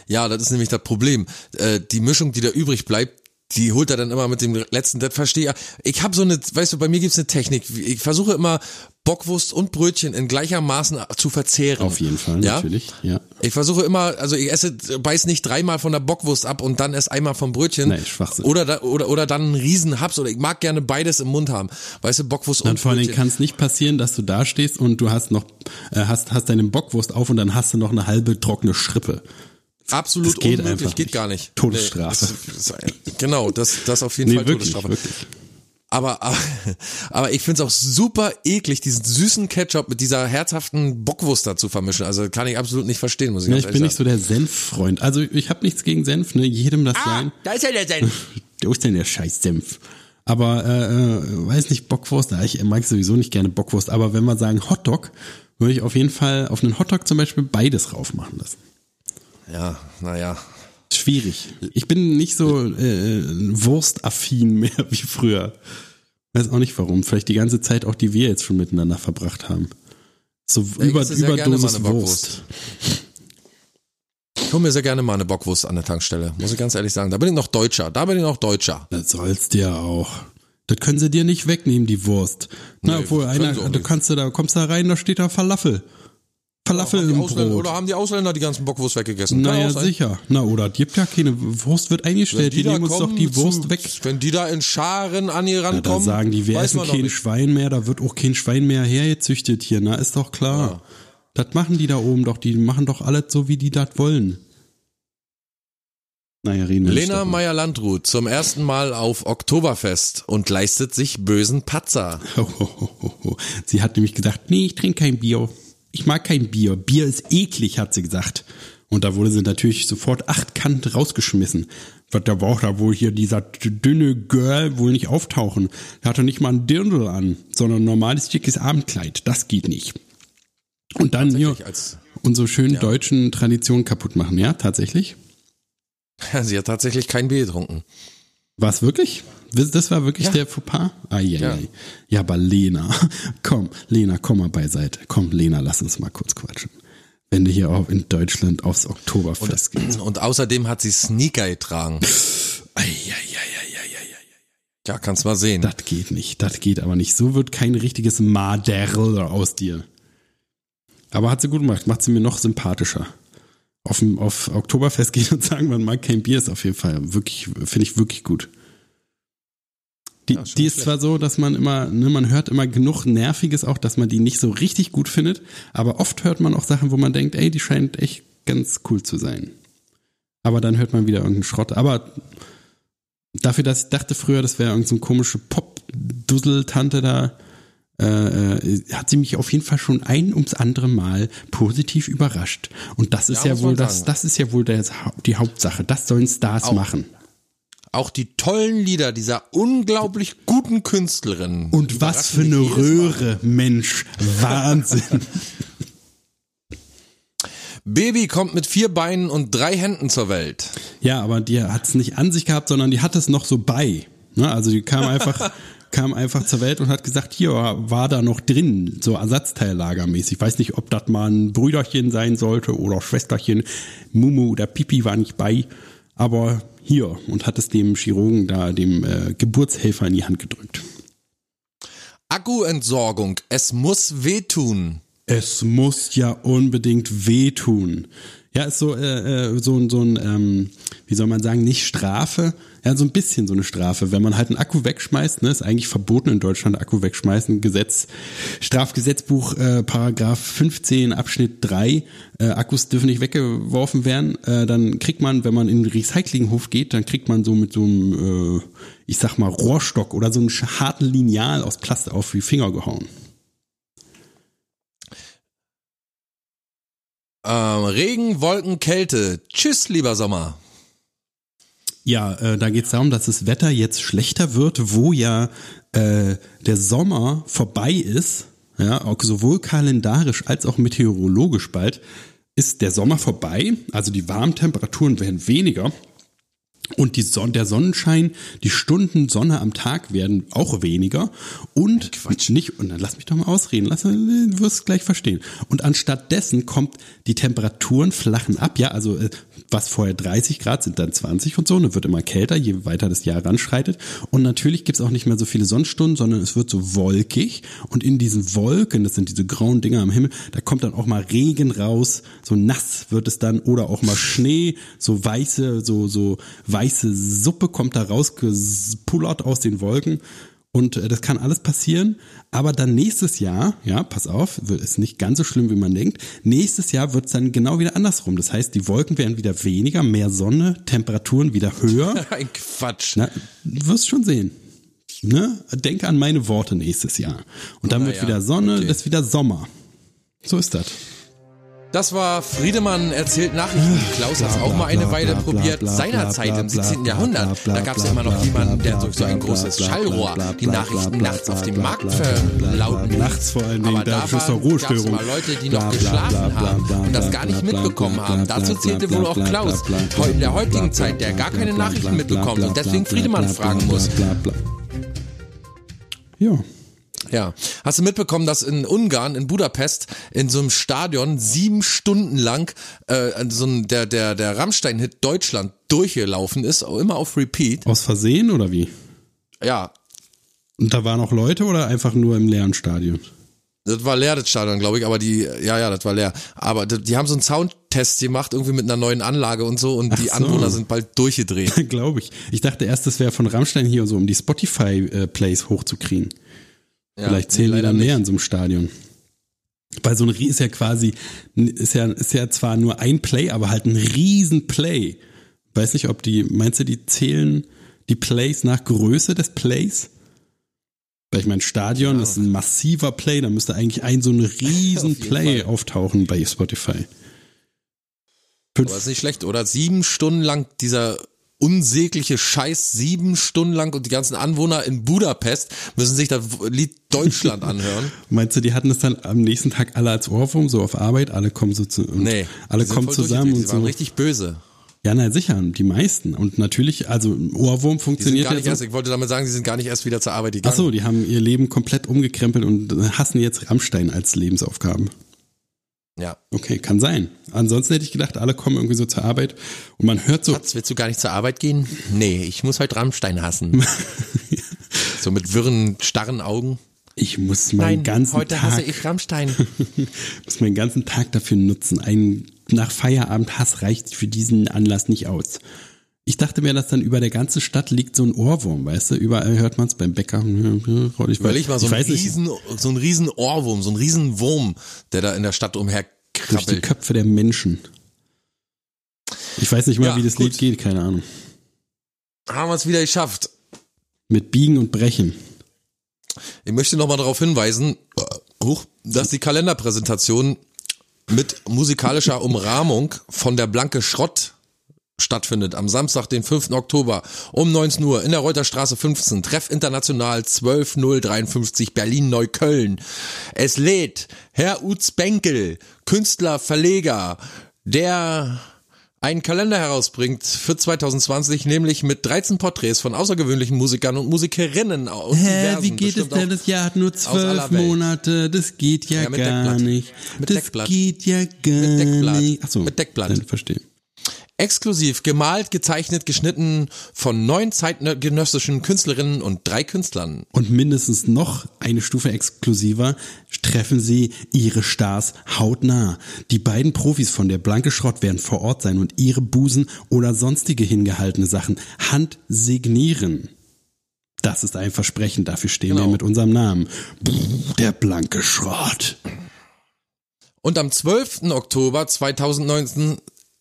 Ja, das ist nämlich das Problem. Äh, die Mischung, die da übrig bleibt, die holt er dann immer mit dem letzten, das verstehe ich. Ich habe so eine, weißt du, bei mir gibt's eine Technik. Ich versuche immer Bockwurst und Brötchen in gleichermaßen zu verzehren. Auf jeden Fall, ja? natürlich. Ja. Ich versuche immer, also ich esse, beiß nicht dreimal von der Bockwurst ab und dann erst einmal vom Brötchen. Nee, Schwachsinn. Oder, da, oder, oder dann einen riesen Haps oder ich mag gerne beides im Mund haben. Weißt du, Bockwurst Dann und vor allen Dingen Brötchen. kann es nicht passieren, dass du da stehst und du hast noch, äh, hast, hast deine Bockwurst auf und dann hast du noch eine halbe trockene Schrippe. Absolut das geht unmöglich, geht nicht. gar nicht. Todesstrafe. Nee, das, genau, das, das auf jeden Nee, Fall wirklich, Todesstrafe. wirklich. Aber, aber, aber ich find's auch super eklig, diesen süßen Ketchup mit dieser herzhaften Bockwurst da zu vermischen. Also kann ich absolut nicht verstehen, muss ich Ja, ganz ich bin ehrlich nicht so der Senffreund. Also ich habe nichts gegen Senf, ne? Jedem das sein. da ist ja der Senf. Wo ist denn der scheiß Senf? Aber äh, äh, weiß nicht, Bockwurst, ich mag sowieso nicht gerne Bockwurst, aber wenn wir sagen Hotdog, würde ich auf jeden Fall auf einen Hotdog zum Beispiel beides rauf machen lassen. Ja, naja. Schwierig. Ich bin nicht so äh, wurstaffin mehr wie früher. Weiß auch nicht warum. Vielleicht die ganze Zeit auch, die wir jetzt schon miteinander verbracht haben. So ich über, Überdosis Wurst. Ich hole mir sehr gerne mal eine Bockwurst an der Tankstelle, muss ich ganz ehrlich sagen. Da bin ich noch Deutscher, da bin ich noch Deutscher. Das soll's dir auch. Das können sie dir nicht wegnehmen, die Wurst. Na, Nee, obwohl einer, du kannst du da, kommst da rein, da steht da Falafel. Falafel die im Brot. oder haben die Ausländer die ganzen Bockwurst weggegessen? Naja, sicher. Na, oder gibt ja keine Wurst wird eingestellt. Die, da nehmen uns doch die Wurst zu, weg. Wenn die da in Scharen an ihr Ja, da rankommen, sagen die, wir essen kein. Schwein mehr, da wird auch kein Schwein mehr hergezüchtet hier, na, ist doch klar. Das machen die da oben doch, die machen doch alles so, wie die das wollen. Naja, reden Lena. Meyer-Landrut zum ersten Mal auf Oktoberfest und leistet sich bösen Patzer. Sie hat nämlich gesagt, nee, ich trinke kein Bier. Ich mag kein Bier. Bier ist eklig, hat sie gesagt. Und da wurde sie natürlich sofort achtkant rausgeschmissen. Was da braucht da wohl hier dieser dünne Girl wohl nicht auftauchen. Der hatte nicht mal ein Dirndl an, sondern ein normales dickes Abendkleid. Das geht nicht. Und dann hier unsere schönen deutschen Traditionen kaputt machen. Ja, tatsächlich. Sie hat tatsächlich kein Bier getrunken. War es wirklich? Das war wirklich Ja. der Fauxpas? Ah, ja, ja. Ja. ja, aber Lena, komm, Lena, komm mal beiseite. Komm, Lena, lass uns mal kurz quatschen. Wenn du hier auch in Deutschland aufs Oktoberfest gehst. Und außerdem hat sie Sneaker getragen. Ei, ei. Ja, kannst mal sehen. Das geht nicht, das geht aber nicht. So wird kein richtiges Maderl aus dir. Aber hat sie gut gemacht, macht sie mir noch sympathischer. auf, auf Oktoberfest gehen und sagen, man mag kein Bier, ist auf jeden Fall wirklich, finde ich wirklich gut. Die, Ja, die ist schlecht. zwar so, dass man immer, ne, man hört immer genug Nerviges auch, dass man die nicht so richtig gut findet, aber oft hört man auch Sachen, wo man denkt, ey, die scheint echt ganz cool zu sein. Aber dann hört man wieder irgendeinen Schrott. Aber dafür, dass ich dachte früher, das wäre irgendeine so komische Pop-Dussel-Tante da, äh, äh, hat sie mich auf jeden Fall schon ein ums andere Mal positiv überrascht. Und das ist Ja, ja, wohl das, sagen. das ist ja wohl der, die Hauptsache. Das sollen Stars Auch. machen. Auch die tollen Lieder dieser unglaublich guten Künstlerin. Und was für eine. Röhre, Mensch, Wahnsinn. Baby kommt mit vier Beinen und drei Händen zur Welt. ja, aber die hat es nicht an sich gehabt, sondern die hat es noch so bei. Ne? Also die kam einfach, kam einfach zur Welt und hat gesagt, hier war da noch drin, so Ersatzteillagermäßig. Ich weiß nicht, ob das mal ein Brüderchen sein sollte oder Schwesterchen. Mumu oder Pipi war nicht bei, aber hier und hat es dem Chirurgen da, dem äh, Geburtshelfer in die Hand gedrückt. Akkuentsorgung. Es muss wehtun. Es muss ja unbedingt wehtun. Ja, ist so, äh, äh, so, ein- so ein, ähm, wie soll man sagen, nicht Strafe, ja, so ein bisschen so eine Strafe. Wenn man halt einen Akku wegschmeißt, ne, ist eigentlich verboten in Deutschland, Akku wegschmeißen, Gesetz, Strafgesetzbuch, äh, Paragraph 15, Abschnitt 3, äh, Akkus dürfen nicht weggeworfen werden, äh, dann kriegt man, wenn man in den Recyclinghof geht, dann kriegt man so mit so einem, äh, ich sag mal, Rohrstock oder so einem harten Lineal aus Plast auf die Finger gehauen. Ähm, Regen, Wolken, Kälte. Tschüss, lieber Sommer. Ja, äh, da geht es darum, dass das Wetter jetzt schlechter wird, wo ja äh, der Sommer vorbei ist, ja, auch sowohl kalendarisch als auch meteorologisch bald, ist der Sommer vorbei, also die warmen Temperaturen werden weniger und die Son der Sonnenschein, die Stunden Sonne am Tag werden auch weniger. Und nicht und dann lass mich doch mal ausreden, lass du wirst es gleich verstehen. Und anstatt dessen kommt die Temperaturen flachen ab, ja, also äh, was vorher 30 Grad sind dann 20 und so, und es wird immer kälter, je weiter das Jahr ranschreitet. Und natürlich gibt's auch nicht mehr so viele Sonnenstunden, sondern es wird so wolkig. Und in diesen Wolken, das sind diese grauen Dinger am Himmel, da kommt dann auch mal Regen raus, so nass wird es dann. Oder auch mal Schnee, so weiße, so so weiße Suppe kommt da rausgepullert aus den Wolken. Und äh, das kann alles passieren, aber dann nächstes Jahr, ja, pass auf, wird- ist nicht ganz so schlimm, wie man denkt. Nächstes Jahr wird es dann genau wieder andersrum. Das heißt, die Wolken werden wieder weniger, mehr Sonne, Temperaturen wieder höher. Ein Quatsch. Na, du wirst schon sehen. Ne? Denke an meine Worte nächstes Jahr. Und dann Na wird ja, wieder Sonne, okay. ist wieder Sommer. So ist das. Das war Friedemann erzählt Nachrichten. Klaus hat es auch mal eine Weile probiert. Seinerzeit im 17. Jahrhundert. Da gab es ja immer noch jemanden, der durch so ein großes Schallrohr die Nachrichten nachts auf dem Markt verlauten. Nachts vor allen Dingen, Aber da da ist doch gab es immer Leute, die noch geschlafen haben und das gar nicht mitbekommen haben. Dazu zählte wohl auch Klaus, in der heutigen Zeit, der gar keine Nachrichten mitbekommt und deswegen Friedemann fragen muss. Ja. Ja. Hast du mitbekommen, dass in Ungarn, in Budapest, in so einem Stadion sieben Stunden lang äh, so ein, der, der, der Rammstein-Hit Deutschland durchgelaufen ist, auch immer auf Repeat? Aus Versehen oder wie? Ja, Und da waren auch Leute oder einfach nur im leeren Stadion? Das war leer, das Stadion, glaube ich, aber die, ja, ja, das war leer. Aber die, die haben so einen Soundtest gemacht, irgendwie mit einer neuen Anlage und so, und die so. Anwohner sind bald durchgedreht. Glaube ich. Ich dachte erst, das wäre von Rammstein hier so, um die Spotify-Plays hochzukriegen. Ja, Vielleicht zählen die leider dann mehr in so einem Stadion. Weil so ein Rie- ist ja quasi, ist ja, ist ja zwar nur ein Play, aber halt ein riesen Play. Weiß nicht, ob die, meinst du, die zählen die Plays nach Größe des Plays? Weil ich mein Stadion ist ein massiver Play, da müsste eigentlich ein so ein riesen Auf jeden Play Fall. auftauchen bei Spotify. Aber ist nicht schlecht, oder? Sieben Stunden lang dieser unsägliche Scheiß, sieben Stunden lang und die ganzen Anwohner in Budapest müssen sich das Lied Deutschland anhören. Meinst du, die hatten es dann am nächsten Tag alle als Ohrwurm, so auf Arbeit, alle kommen so zu, Nee. alle kommen zusammen und Die waren so. richtig böse. Ja, na sicher, die meisten. Und natürlich, also Ohrwurm Die sind funktioniert gar ja nicht so. erst, ich wollte damit sagen, sie sind gar nicht erst wieder zur Arbeit Ach gegangen. so, die haben ihr Leben komplett umgekrempelt und hassen jetzt Rammstein als Lebensaufgaben. Ja. Okay, kann sein. Ansonsten hätte ich gedacht, alle kommen irgendwie so zur Arbeit und man hört so, Schatz, willst du gar nicht zur Arbeit gehen? Nee, ich muss heute Rammstein hassen. so mit wirren, starren Augen. ich muss meinen ganzen heute Tag, hasse ich Rammstein. muss meinen ganzen Tag dafür nutzen, einen nach Feierabend Hass reicht für diesen Anlass nicht aus. Ich dachte mir, dass dann über der ganzen Stadt liegt so ein Ohrwurm, weißt du? Überall hört man es beim Bäcker. Ich Überleg mal, so ein weiß nicht, riesen, so ein riesen Ohrwurm, so ein riesen Wurm, der da in der Stadt durch die umherkrabbelt. Köpfe der Menschen. Ich weiß nicht mal, Ja, wie das gut. Lied geht, keine Ahnung. Haben wir es wieder geschafft. Mit Biegen und Brechen. Ich möchte nochmal darauf hinweisen, dass die Kalenderpräsentation mit musikalischer Umrahmung von der Blanke Schrott stattfindet am Samstag, den 5. Oktober um 19 Uhr in der Reuterstraße 15, Treff International 12053 Berlin-Neukölln. Es lädt Herr Utz Benkel, Künstler, Verleger, der einen Kalender herausbringt für 2020, nämlich mit 13 Porträts von außergewöhnlichen Musikern und Musikerinnen aus Hä, wie geht es denn? Das Jahr hat nur zwölf. Monate. Das geht ja, Ja, mit gar Deckblatt. nicht. Mit das Deckblatt. geht ja gar Mit Deckblatt. nicht. Achso, Mit Deckblatt. Dann verstehe. Exklusiv gemalt, gezeichnet, geschnitten von neun zeitgenössischen Künstlerinnen und drei Künstlern. Und mindestens noch eine Stufe exklusiver treffen sie ihre Stars hautnah. Die beiden Profis von der Blanke Schrott werden vor Ort sein und ihre Busen oder sonstige hingehaltene Sachen handsignieren. Das ist ein Versprechen, dafür stehen wir Genau. mit unserem Namen. Der Blanke Schrott. Und am 12. Oktober 2019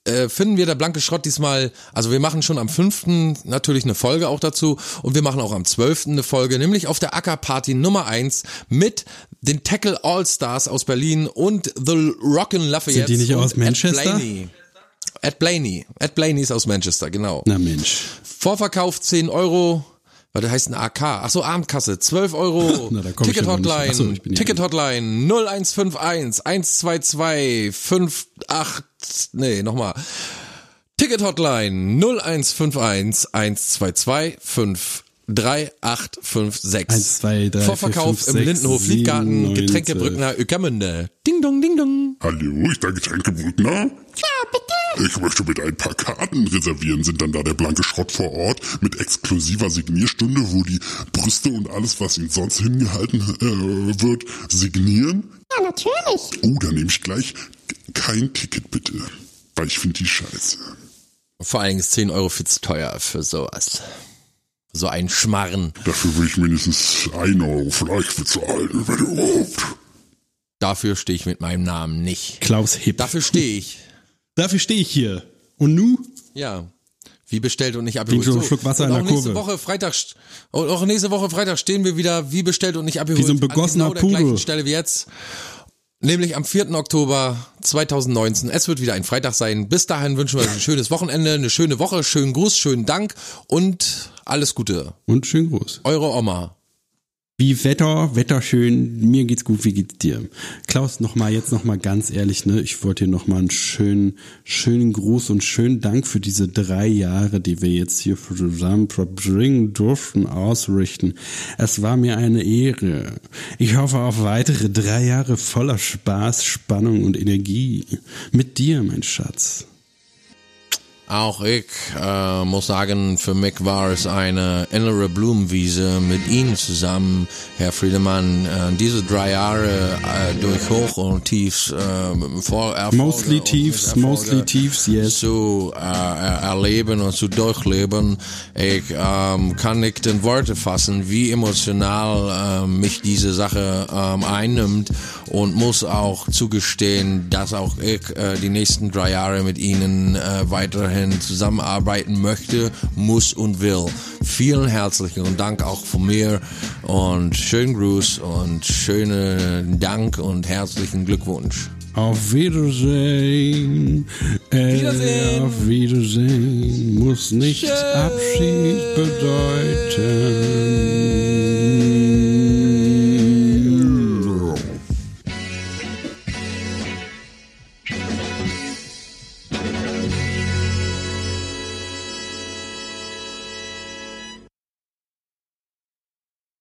äh, finden wir der blanke Schrott diesmal, also wir machen schon am 5. natürlich eine Folge auch dazu und wir machen auch am 12. eine Folge, nämlich auf der Ackerparty Nummer 1 mit den Tackle All-Stars aus Berlin und The Rockin' Lafayette. Sind die nicht aus Manchester? Ed Blaney. Ed Blaney ist aus Manchester, genau. Na Mensch. Vorverkauf 10 Euro. Was heißt ein AK? Ach so, Abendkasse, 12 Euro. Na, Ticket. Hotline, so, Ticket Hotline 0151 122 58, nee, nochmal. Ticket Hotline 0151 122 53856. Eins, zwei, drei, Vorverkauf vier, fünf, im sechs, Lindenhof, sieben, Liedgarten, Getränkebrückner, Öckermünde. Ding dong, ding dong. Hallo, ist da Getränkebrückner? Ja, bitte. Ich möchte bitte ein paar Karten reservieren. Sind dann da der blanke Schrott vor Ort mit exklusiver Signierstunde, wo die Brüste und alles, was ihnen sonst hingehalten äh, wird, signieren? Ja, natürlich. Oh, dann nehme ich gleich kein Ticket bitte. Weil ich finde die scheiße. Vor allen Dingen ist 10 Euro viel zu teuer für sowas. So ein Schmarren. Dafür will ich mindestens ein Euro vielleicht bezahlen, wenn überhaupt. Dafür stehe ich mit meinem Namen nicht. Klaus Hipp. Dafür stehe ich. Dafür stehe ich hier. Und nu? Ja. Wie bestellt und nicht abgeholt. schon einen Schluck Wasser und in auch der nächste Kurve. Woche Freitag, und auch nächste Woche Freitag stehen wir wieder wie bestellt und nicht abgeholt. Wie so ein begossener an genau der Pudel. gleichen Stelle wie jetzt. Nämlich am 4. Oktober 2019. Es wird wieder ein Freitag sein. Bis dahin wünschen wir euch ein schönes Wochenende, eine schöne Woche, schönen Gruß, schönen Dank und alles Gute. Und schön groß. Eure Oma. Wie Wetter, Wetter schön, mir geht's gut, wie geht's dir? Klaus, noch mal jetzt noch mal ganz ehrlich, ne, ich wollte dir noch mal einen schönen, schönen Gruß und schönen Dank für diese drei Jahre, die wir jetzt hier zusammen verbringen durften, ausrichten. Es war mir eine Ehre. Ich hoffe auf weitere drei Jahre voller Spaß, Spannung und Energie. Mit dir, mein Schatz. Auch ich äh, muss sagen, für mich war es eine innere Blumenwiese mit Ihnen zusammen, Herr Friedemann. Äh, diese drei Jahre äh, durch Hoch und Tiefs, äh, vor Erfolge Mostly Tiefs, mostly Tiefs, yes. zu äh, er- erleben und zu durchleben. Ich ähm, kann nicht in Worte fassen, wie emotional ähm, mich diese Sache ähm, einnimmt und muss auch zugestehen, dass auch ich äh, die nächsten drei Jahre mit Ihnen äh, weiterhin zusammenarbeiten möchte, muss und will. Vielen herzlichen Dank auch von mir und schönen Gruß und schönen Dank und herzlichen Glückwunsch. Auf Wiedersehen. Äh, Wiedersehen. Auf Wiedersehen muss nicht Tschüss. Abschied bedeuten.